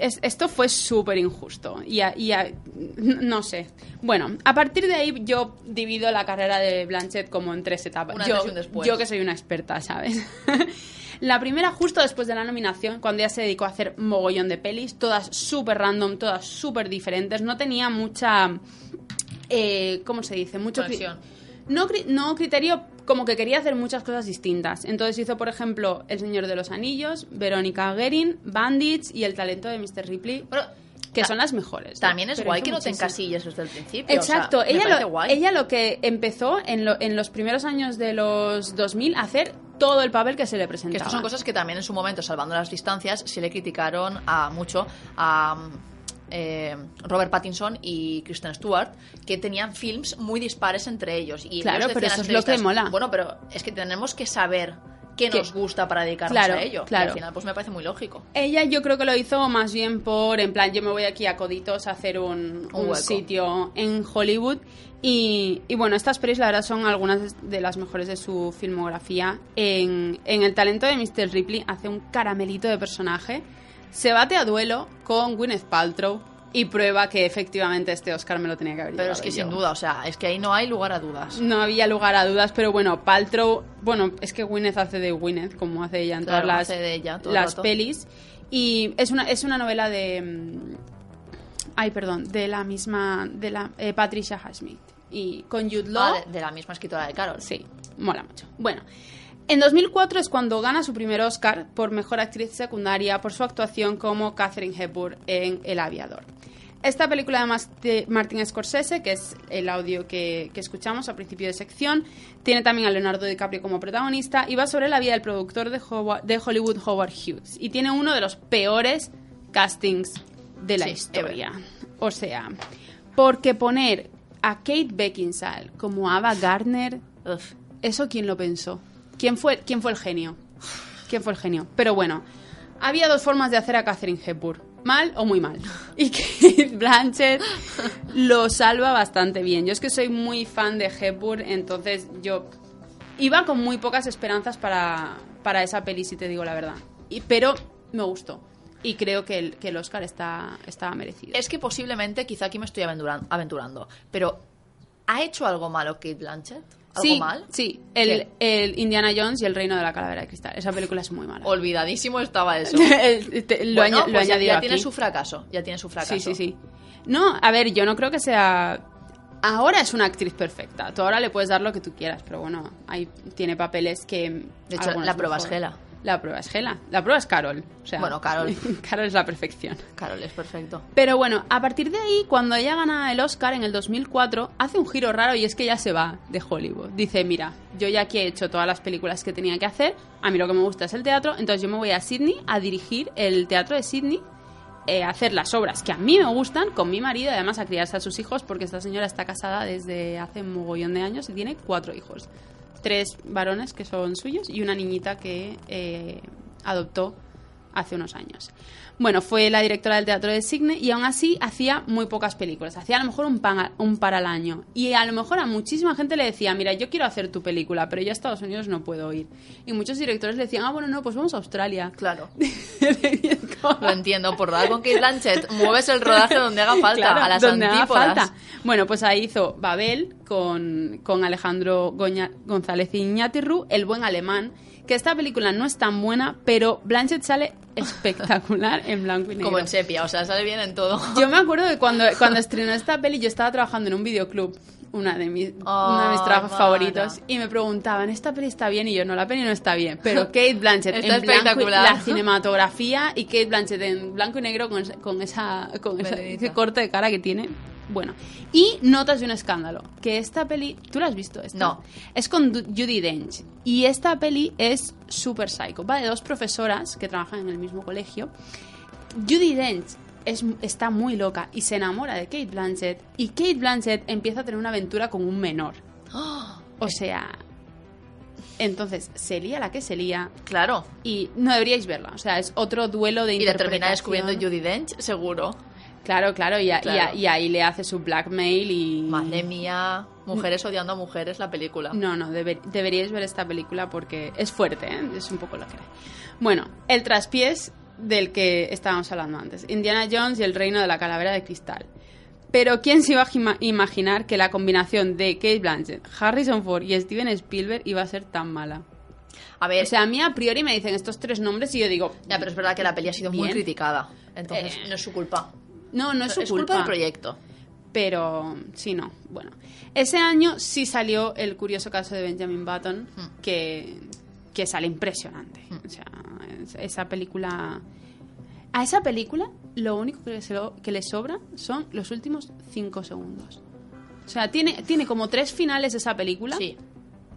es- esto fue súper injusto y, a- y a- no sé. Bueno, a partir de ahí yo divido la carrera de Blanchett como en tres etapas. Un yo, después. yo que soy una experta, ¿sabes? *laughs* la primera justo después de la nominación, cuando ya se dedicó a hacer mogollón de pelis, todas súper random, todas súper diferentes, no tenía mucha... eh, ¿Cómo se dice? Mucho Conexión. No, no criterio, como que quería hacer muchas cosas distintas. Entonces hizo, por ejemplo, El Señor de los Anillos, Verónica Guerin, Bandits y El talento de Mr. Ripley, Bueno, que son las mejores. ¿no? También es Pero guay que no te encasilles desde el principio. Exacto, o sea, me ella, lo, guay. ella lo que empezó en, lo- en los primeros años de los 2000 a hacer todo el papel que se le Que presentaba. estas son cosas que también en su momento, salvando las distancias, se le criticaron a mucho a mm, eh, Robert Pattinson y Kristen Stewart, que tenían films muy dispares entre ellos. Y Claro, ellos pero eso es lo que mola. Bueno, pero es que tenemos que saber qué Que- nos gusta para dedicarnos Claro, a ello. Y claro. al final, pues me parece muy lógico. Ella yo creo que lo hizo más bien por, en plan, yo me voy aquí a Coditos a hacer un, sitio en Hollywood. Y, y bueno, estas pelis la verdad son algunas de las mejores de su filmografía. En, en El talento de Mr. Ripley hace un caramelito de personaje. Se bate a duelo con Gwyneth Paltrow y prueba que efectivamente este Oscar me lo tenía que haber Pero es que yo. sin duda, o sea, es que ahí no hay lugar a dudas. No había lugar a dudas, pero bueno, Paltrow, bueno, es que Gwyneth hace de Gwyneth, como hace ella en Claro, todas las, de ella las pelis. Y es una, es una novela de... mm, Ay, perdón, de la misma... de la eh, Patricia Highsmith. Y con Jude Law... Ah, de, de la misma escritora de Carol. Sí, mola mucho. Bueno, en 2004 es cuando gana su primer Oscar por Mejor Actriz Secundaria por su actuación como Catherine Hepburn en El Aviador. Esta película de Martin Scorsese, que es el audio que, que escuchamos al principio de sección, tiene también a Leonardo DiCaprio como protagonista y va sobre la vida del productor de, Howard- de Hollywood, Howard Hughes. Y tiene uno de los peores castings de la Sí, historia. O sea, porque poner a Kate Beckinsale como Ava Gardner, Uf. ¿eso quién lo pensó? ¿Quién fue, ¿Quién fue el genio? ¿Quién fue el genio? Pero bueno, había dos formas de hacer a Catherine Hepburn. Mal o muy mal. Y Kate *laughs* Blanchett lo salva bastante bien. Yo es que soy muy fan de Hepburn, entonces yo iba con muy pocas esperanzas para, para esa peli, si te digo la verdad. Y, pero me gustó. Y creo que el, que el Oscar está, está merecido. Es que posiblemente, quizá aquí me estoy aventuran- aventurando, pero ¿ha hecho algo malo Kate Blanchett? ¿Algo sí, mal? Sí, el, el Indiana Jones y el Reino de la Calavera de Cristal. Esa película es muy mala. Olvidadísimo estaba eso. *laughs* El- te- lo, Bueno, pues ya, añadido ya aquí. tiene su fracaso. Ya tiene su fracaso. Sí, sí, sí. No, a ver, yo no creo que sea... Ahora es una actriz perfecta. Tú ahora le puedes dar lo que tú quieras, pero bueno, ahí tiene papeles que... De hecho, la prueba es. Gela. La prueba es Gela. La prueba es Carol. O sea, Bueno, Carol. *laughs* Carol es la perfección. Carol, es perfecto. Pero bueno, a partir de ahí, cuando ella gana el Oscar en el 2004, hace un giro raro y es que ya se va de Hollywood. Dice, mira, yo ya aquí he hecho todas las películas que tenía que hacer, a mí lo que me gusta es el teatro, entonces yo me voy a Sydney a dirigir el teatro de Sydney, eh, a hacer las obras que a mí me gustan con mi marido y además a criarse a sus hijos porque esta señora está casada desde hace un mogollón de años y tiene cuatro hijos. Tres varones que son suyos y una niñita que eh, adoptó hace unos años. Bueno, fue la directora del Teatro de Sydney y aún así hacía muy pocas películas. Hacía a lo mejor un, pan- un par al año. Y a lo mejor a muchísima gente le decía, mira, yo quiero hacer tu película, pero yo a Estados Unidos no puedo ir. Y muchos directores le decían, ah, bueno, no, pues vamos a Australia. Claro. *laughs* Lo entiendo. Por dar con Kate Blanchett, mueves el rodaje donde haga falta, Claro, a las donde haga antípodas. falta. Bueno, pues ahí hizo Babel con, con Alejandro Goña- González Iñatirru, El buen alemán, que esta película no es tan buena, pero Blanchett sale espectacular *laughs* en blanco y negro. Como en sepia, o sea, sale bien en todo. Yo me acuerdo de cuando, *laughs* cuando estrenó esta peli, yo estaba trabajando en un videoclub, una de mis, uno de mis trabajos favoritos, y me preguntaban, ¿esta peli está bien? Y yo, no, la peli no está bien. Pero *laughs* Kate Blanchett Está en blanco, y- la cinematografía y Kate Blanchett en blanco y negro con, con, esa, con esa- ese corte de cara que tiene. Bueno, y Notas de un escándalo, que esta peli, ¿tú la has visto esta? No. Es con Judy Dench, y esta peli es súper psycho, va de dos profesoras que trabajan en el mismo colegio, Judy Dench es, está muy loca y se enamora de Kate Blanchett y Kate Blanchett empieza a tener una aventura con un menor. *gasps* O sea, entonces se lía la que se lía Claro. y no deberíais verla. O sea, es otro duelo de Y le termina descubriendo Judy Dench, seguro. Claro, claro, y, a- y a- Claro. y ahí le hace su blackmail y... Madre mía, mujeres odiando a mujeres, la película. No, no, deber- deberíais ver esta película porque es fuerte, ¿eh? es un poco lo que hay. Bueno, el traspiés del que estábamos hablando antes, Indiana Jones y el reino de la calavera de cristal. Pero ¿quién se iba a ima- imaginar que la combinación de Kate Blanchett, Harrison Ford y Steven Spielberg iba a ser tan mala? A ver, O sea, a mí a priori me dicen estos tres nombres y yo digo, ya, pero es verdad que la peli ha sido muy criticada. Entonces, Eh, no es su culpa. No, no es su es culpa culpa. del proyecto. pero sí, no. Bueno, ese año sí salió el curioso caso de Benjamin Button, Hmm. que, que sale impresionante. O sea, es- esa película... A esa película lo único que, lo- que le sobra son los últimos cinco segundos. O sea, tiene, tiene como tres finales esa película Sí.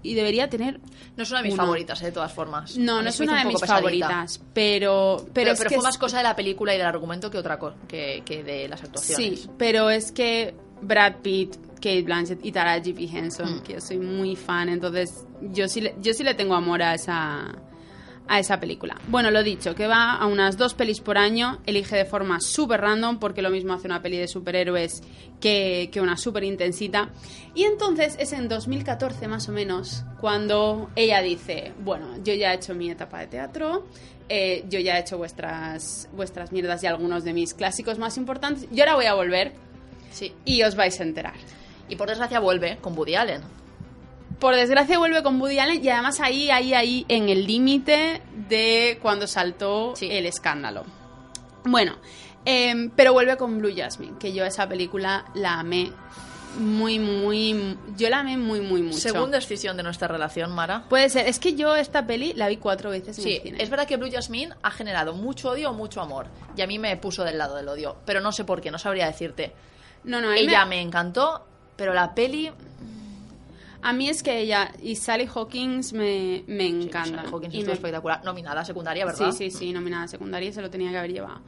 Y debería tener... No es una de mis Uno. favoritas, eh, de todas formas. No, no es una de un mis pesadita. favoritas, pero... Pero, Pero, es pero que fue es- más cosa de la película y del argumento que otra cosa, que, que de las actuaciones. Sí, pero es que Brad Pitt, Kate Blanchett y Taraji P. Henson, Mm. que yo soy muy fan, entonces yo sí, le, yo sí le tengo amor a esa, a esa película. Bueno, lo dicho, que va a unas dos pelis por año, elige de forma súper random, porque lo mismo hace una peli de superhéroes que, que una súper intensita. Y entonces es en 2014 más o menos cuando ella dice, bueno, yo ya he hecho mi etapa de teatro, eh, yo ya he hecho vuestras, vuestras mierdas y algunos de mis clásicos más importantes, yo ahora voy a volver Sí. y os vais a enterar. Y por desgracia vuelve con Woody Allen. Por desgracia vuelve con Woody Allen y además ahí, ahí, ahí, en el límite de cuando saltó Sí. el escándalo. Bueno, em, pero vuelve con Blue Jasmine, que yo esa película la amé muy, muy... Yo la amé muy, muy mucho. Segunda escisión de nuestra relación, Mara. Puede ser, es que yo esta peli la vi cuatro veces en Sí, el cine. es verdad que Blue Jasmine ha generado mucho odio o mucho amor. Y a mí me puso del lado del odio. Pero no sé por qué, no sabría decirte. No, no, Ella me- me encantó, pero la peli... A mí es que ella y Sally Hawkins me, me encanta. Sally Hawkins Y me- espectacular. Nominada secundaria, ¿verdad? Sí, sí, sí, nominada secundaria y se lo tenía que haber llevado.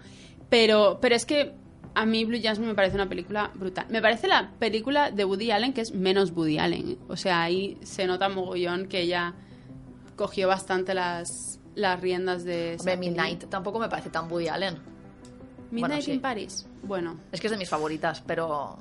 Pero, pero es que a mí Blue Jasmine me parece una película brutal. Me parece la película de Woody Allen que es menos Woody Allen. O sea, ahí se nota mogollón que ella cogió bastante las, las riendas de... Hombre. Midnight tampoco me parece tan Woody Allen. Midnight Bueno, sí. in Paris. Bueno, Es que es de mis favoritas, pero...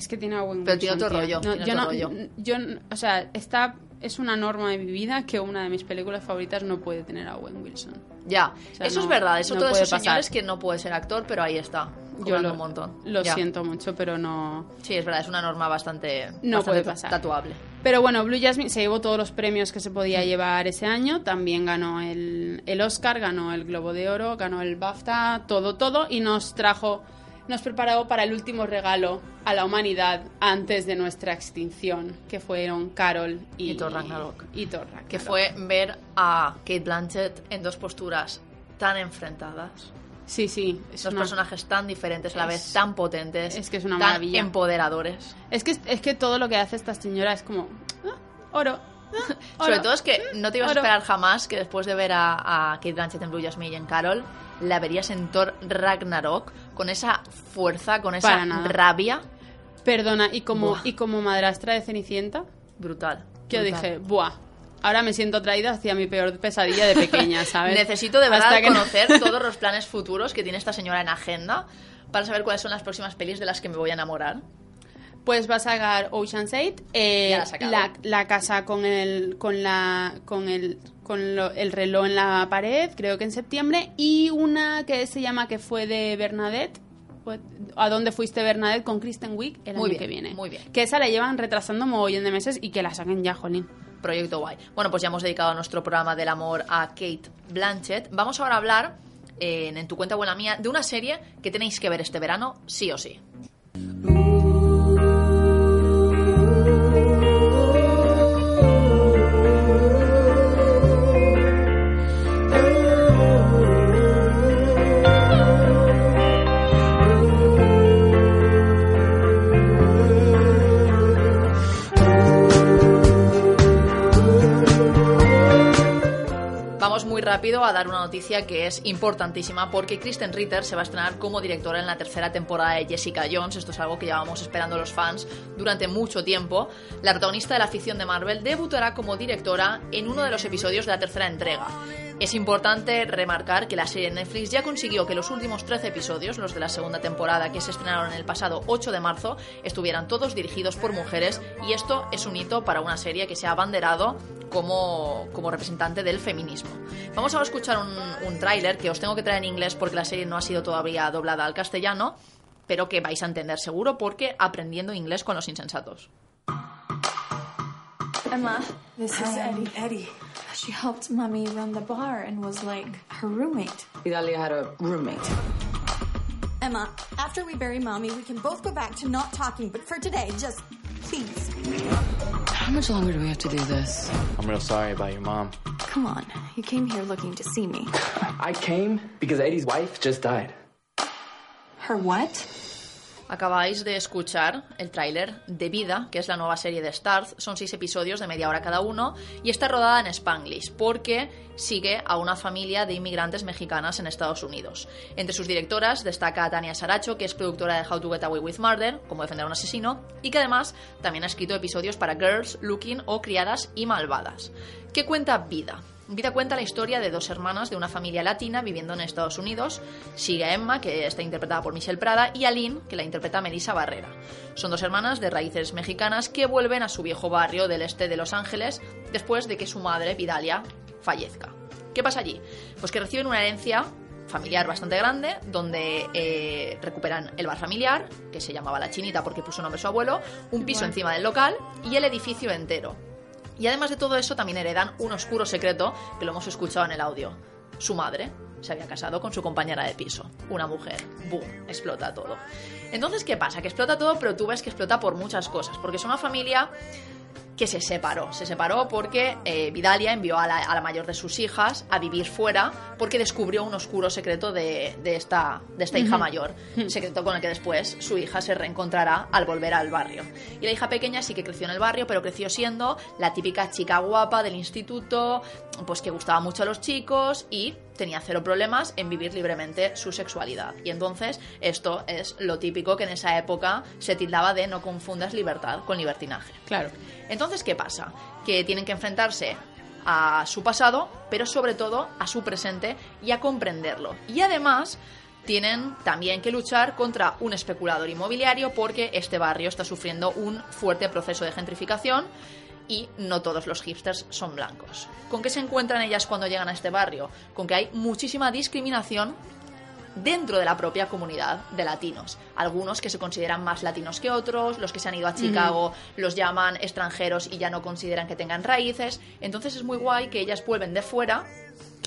es que tiene a Owen Pero tiene Wilson, otro rollo, No, tiene yo otro no, rollo. yo, o sea, esta es una norma de mi vida que una de mis películas favoritas no puede tener a Owen Wilson. Ya, sea, eso es verdad. Es no otro de esos pasar. señores que no puede ser actor, pero ahí está. Yo lo, un montón. lo Ya. siento mucho, pero no... Sí, es verdad, es una norma bastante, No bastante puede pasar. tatuable. Pero bueno, Blue Jasmine se llevó todos los premios que se podía llevar ese año. También ganó el, el Oscar, ganó el Globo de Oro, ganó el BAFTA, todo, todo. Y nos trajo, nos preparó para el último regalo a la humanidad antes de nuestra extinción, que fueron Carol y, Y Thor Ragnarok. Y Thor Ragnarok. Que fue ver a Kate Blanchett en dos posturas tan enfrentadas. Sí, sí. Dos una- personajes tan diferentes, a la vez Es- tan potentes. es que es una tan maravilla. empoderadores. Es que, es que todo lo que hace esta señora es como... ah, oro. ah, *laughs* Sobre todo es que no te ibas a esperar jamás que después de ver a, a Kate Blanchett en Blue Jasmine y en Carol, la verías en Thor Ragnarok con esa fuerza, con esa rabia Perdona, y como, Buah. y como madrastra de Cenicienta, brutal. que yo dije, buah, ahora me siento atraída hacia mi peor pesadilla de pequeña, *laughs* ¿sabes? Necesito de verdad Hasta que no- conocer *laughs* todos los planes futuros que tiene esta señora en agenda para saber cuáles son las próximas pelis de las que me voy a enamorar. Pues va a sacar Ocean's 8, eh, la casa con el con la con el con lo- el reloj en la pared, creo que en septiembre, y una que se llama que fue de Bernadette. ¿A dónde fuiste Bernadette con Kristen Wiig el Muy año bien, que viene? muy bien. Que esa la llevan retrasando mogollón de meses y que la saquen ya, jolín. Proyecto Guay. Bueno, pues ya hemos dedicado nuestro programa del amor a Kate Blanchett. Vamos ahora a hablar, eh, en, en tu cuenta buena mía, de una serie que tenéis que ver este verano, sí o sí. Rápido a dar una noticia que es importantísima porque Kristen Ritter se va a estrenar como directora en la tercera temporada de Jessica Jones. Esto es algo que llevamos esperando los fans durante mucho tiempo. La protagonista de la ficción de Marvel debutará como directora en uno de los episodios de la tercera entrega. Es importante remarcar que la serie Netflix ya consiguió que los últimos 13 episodios, los de la segunda temporada que se estrenaron el pasado 8 de marzo, estuvieran todos dirigidos por mujeres y esto es un hito para una serie que se ha abanderado como, como representante del feminismo. Vamos ahora a escuchar un, un tráiler que os tengo que traer en inglés porque la serie no ha sido todavía doblada al castellano, pero que vais a entender seguro porque aprendiendo inglés con los insensatos. Emma, this is Eddie. Eddie. She helped mommy run the bar and was like her roommate. Idalia had a roommate. Emma, after we bury mommy, we can both go back to not talking, but for today, just please. How much longer do we have to do this? I'm real sorry about your mom. Come on, you came here looking to see me. I came because Eddie's wife just died. Her what? Acabáis de escuchar el tráiler de Vida, que es la nueva serie de Starz. Son seis episodios de media hora cada uno y está rodada en Spanglish porque sigue a una familia de inmigrantes mexicanas en Estados Unidos. Entre sus directoras destaca Tania Saracho, que es productora de How to Get Away with Murder, como defender a un asesino, y que además también ha escrito episodios para Girls, Looking o Criadas y Malvadas. ¿Qué cuenta Vida? Vida cuenta la historia de dos hermanas de una familia latina viviendo en Estados Unidos. Sigue a Emma, que está interpretada por Michelle Prada, y a Lynn, que la interpreta Melissa Barrera. Son dos hermanas de raíces mexicanas que vuelven a su viejo barrio del este de Los Ángeles después de que su madre, Vidalia, fallezca. ¿Qué pasa allí? Pues que reciben una herencia familiar bastante grande, donde eh, recuperan el bar familiar, que se llamaba La Chinita porque puso nombre a su abuelo, un piso encima del local y el edificio entero. Y además de todo eso, también heredan un oscuro secreto que lo hemos escuchado en el audio. Su madre se había casado con su compañera de piso, una mujer. ¡Boom! Explota todo. Entonces, ¿qué pasa? Que explota todo, pero tú ves que explota por muchas cosas. Porque es una familia que se separó. Se separó porque eh, Vidalia envió a la, a la mayor de sus hijas a vivir fuera porque descubrió un oscuro secreto de, de esta, de esta hija mayor. *laughs* Secreto con el que después su hija se reencontrará al volver al barrio. Y la hija pequeña sí que creció en el barrio, pero creció siendo la típica chica guapa del instituto, pues que gustaba mucho a los chicos y tenía cero problemas en vivir libremente su sexualidad. Y entonces esto es lo típico que en esa época se tildaba de no confundas libertad con libertinaje. Claro. Entonces, ¿qué pasa? Que tienen que enfrentarse a su pasado, pero sobre todo a su presente y a comprenderlo. Y además tienen también que luchar contra un especulador inmobiliario porque este barrio está sufriendo un fuerte proceso de gentrificación y no todos los hipsters son blancos. ¿Con qué se encuentran ellas cuando llegan a este barrio? Con que hay muchísima discriminación dentro de la propia comunidad de latinos. Algunos que se consideran más latinos que otros, los que se han ido a Chicago los llaman extranjeros y ya no consideran que tengan raíces. Entonces es muy guay que ellas vuelven de fuera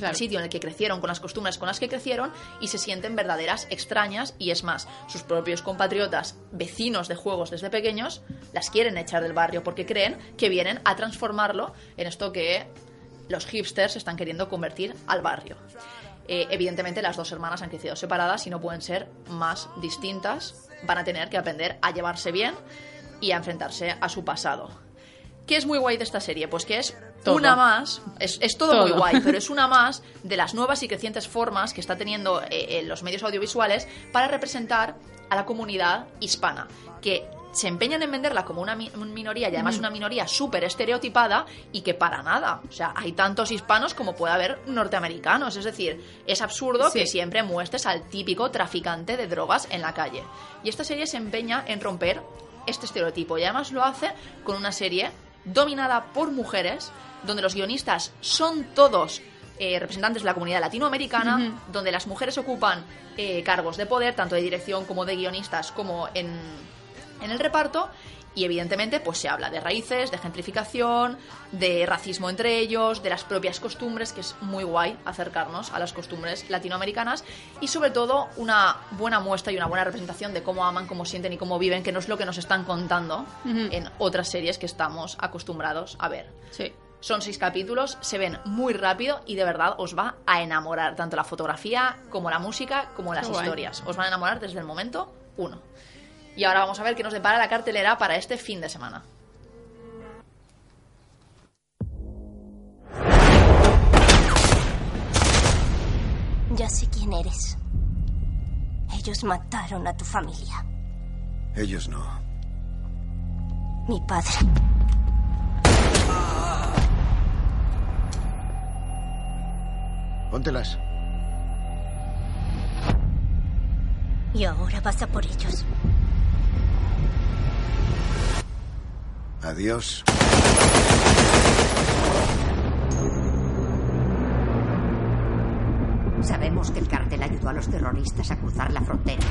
al sitio en el que crecieron, con las costumbres con las que crecieron y se sienten verdaderas extrañas y es más, sus propios compatriotas, vecinos de juegos desde pequeños, las quieren echar del barrio porque creen que vienen a transformarlo en esto que los hipsters están queriendo convertir al barrio. Eh, evidentemente las dos hermanas han crecido separadas y no pueden ser más distintas, van a tener que aprender a llevarse bien y a enfrentarse a su pasado. ¿Qué es muy guay de esta serie? Pues que es Todo. una más, es, es todo, muy guay, pero es *laughs* una más de las nuevas y crecientes formas que está teniendo eh, eh, los medios audiovisuales para representar a la comunidad hispana, que se empeñan en venderla como una mi- minoría y además Ujú. una minoría súper estereotipada y que para nada. O sea, hay tantos hispanos como puede haber norteamericanos. Es decir, es absurdo Sí. que siempre muestres al típico traficante de drogas en la calle. Y esta serie se empeña en romper este estereotipo y además lo hace con una serie dominada por mujeres, donde los guionistas son todos eh, representantes de la comunidad latinoamericana, donde las mujeres ocupan eh, cargos de poder, tanto de dirección como de guionistas, como en, en el reparto. Y evidentemente, pues se habla de raíces, de gentrificación, de racismo entre ellos, de las propias costumbres, que es muy guay acercarnos a las costumbres latinoamericanas. Y sobre todo, una buena muestra y una buena representación de cómo aman, cómo sienten y cómo viven, que no es lo que nos están contando en otras series que estamos acostumbrados a ver. Sí. Son seis capítulos, se ven muy rápido y de verdad os va a enamorar tanto la fotografía como la música como las Qué guay. historias. Os van a enamorar desde el momento uno. Y ahora vamos a ver qué nos depara la cartelera para este fin de semana. Ya sé quién eres. Ellos mataron a tu familia. Ellos no. Mi padre. Póntelas. Y ahora vas a por ellos. Adiós. Sabemos que el cartel ayudó a los terroristas a cruzar la frontera.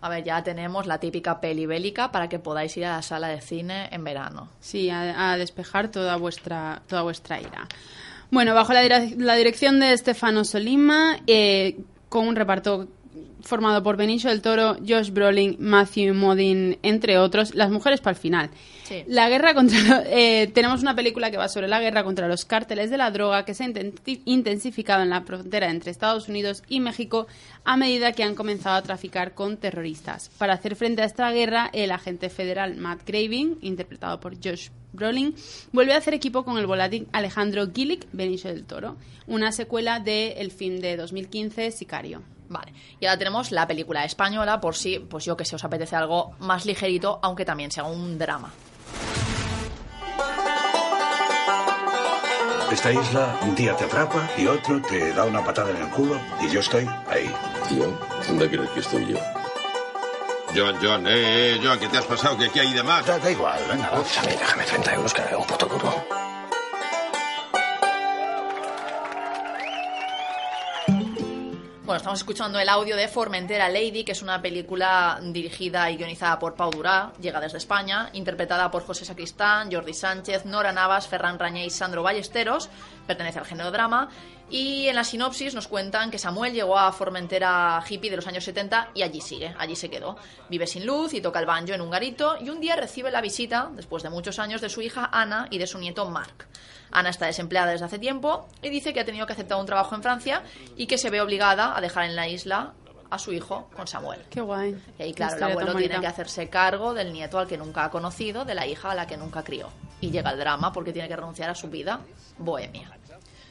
A ver, ya tenemos la típica peli bélica para que podáis ir a la sala de cine en verano. Sí, a, a despejar toda vuestra, toda vuestra ira. Bueno, bajo la, dirección de Stefano Solima, eh, con un reparto formado por Benicio del Toro, Josh Brolin, Matthew Modine, entre otros, las mujeres para el final. Sí. La guerra contra eh, tenemos una película que va sobre la guerra contra los cárteles de la droga que se ha intensificado en la frontera entre Estados Unidos y México a medida que han comenzado a traficar con terroristas. Para hacer frente a esta guerra, el agente federal Matt Craving, interpretado por Josh Brolin, vuelve a hacer equipo con el volátil Alejandro Gillick, Benicio del Toro, una secuela de el film de 2015 Sicario. Vale. Y ahora tenemos la película española, por si, pues yo que sé, os apetece algo más ligerito, aunque también sea un drama. Esta isla, un día te atrapa y otro te da una patada en el culo y yo estoy ahí. Tío, ¿dónde crees que estoy yo? John, John, eh, eh, John, ¿qué te has pasado? ¿Qué, qué hay de más? Da, da igual, venga, mí, déjame 30 euros que me veo un puto duro. Estamos escuchando el audio de Formentera Lady, que es una película dirigida y guionizada por Pau Durá, llega desde España, interpretada por José Sacristán, Jordi Sánchez, Nora Navas, Ferran Rañé y Sandro Ballesteros, pertenece al género drama, y en la sinopsis nos cuentan que Samuel llegó a Formentera hippie de los años 70 y allí sigue, allí se quedó. Vive sin luz y toca el banjo en un garito y un día recibe la visita, después de muchos años, de su hija Ana y de su nieto Marc. Ana está desempleada desde hace tiempo y dice que ha tenido que aceptar un trabajo en Francia y que se ve obligada a dejar en la isla a su hijo con Samuel. Qué guay. Y ahí, claro, el abuelo tiene que hacerse cargo del nieto al que nunca ha conocido, de la hija a la que nunca crió. Y llega el drama porque tiene que renunciar a su vida bohemia.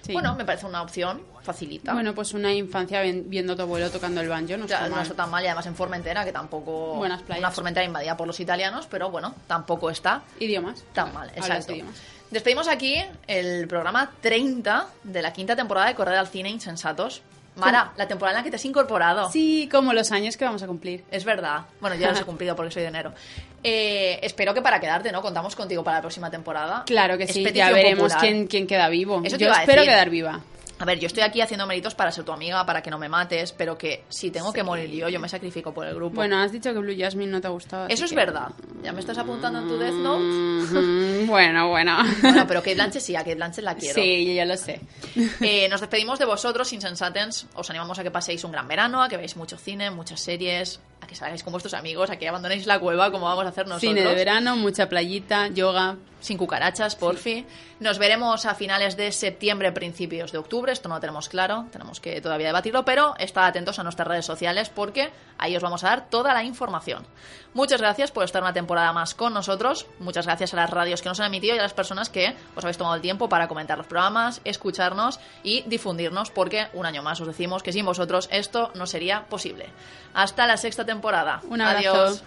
Sí. Bueno, me parece una opción facilita. Bueno, pues una infancia viendo a tu abuelo tocando el banjo, no está no mal. está tan mal y además en Formentera, que tampoco... Buenas playas. Una Formentera invadida por los italianos, pero bueno, tampoco está Idiomas. tan mal. Exacto. idiomas. Despedimos aquí el programa 30 de la quinta temporada de Correr al Cine Insensatos. Mara, la temporada en la que te has incorporado. Sí, como los años que vamos a cumplir. Es verdad. Bueno, ya los he *laughs* cumplido porque soy de enero. Eh, espero que para quedarte, ¿no? Contamos contigo para la próxima temporada. Claro que Es sí, ya veremos quién, quién queda vivo. Eso Yo espero decir. quedar viva. A ver, yo estoy aquí haciendo méritos para ser tu amiga, para que no me mates, pero que si tengo que morir yo, yo me sacrifico por el grupo. Bueno, has dicho que Blue Jasmine no te ha gustado. Eso es que- verdad. ¿Ya me estás apuntando en tu Death Note? Mm, *laughs* bueno, bueno. Bueno, pero Kate Blanchett sí, a Kate Blanchett la quiero. Sí, yo ya lo sé. *laughs* Eh, nos despedimos de vosotros, Insensatens. Os animamos a que paséis un gran verano, a que veáis mucho cine, muchas series, que salgáis con vuestros amigos, a que abandonéis la cueva como vamos a hacer nosotros. Cine de verano, mucha playita, yoga. Sin cucarachas, porfi. Nos veremos a finales de septiembre, principios de octubre. Esto no lo tenemos claro, tenemos que todavía debatirlo, pero estad atentos a nuestras redes sociales porque ahí os vamos a dar toda la información. Muchas gracias por estar una temporada más con nosotros. Muchas gracias a las radios que nos han emitido y a las personas que os habéis tomado el tiempo para comentar los programas, escucharnos y difundirnos, porque un año más os decimos que sin vosotros esto no sería posible. Hasta la sexta temporada. Un abrazo. Adiós.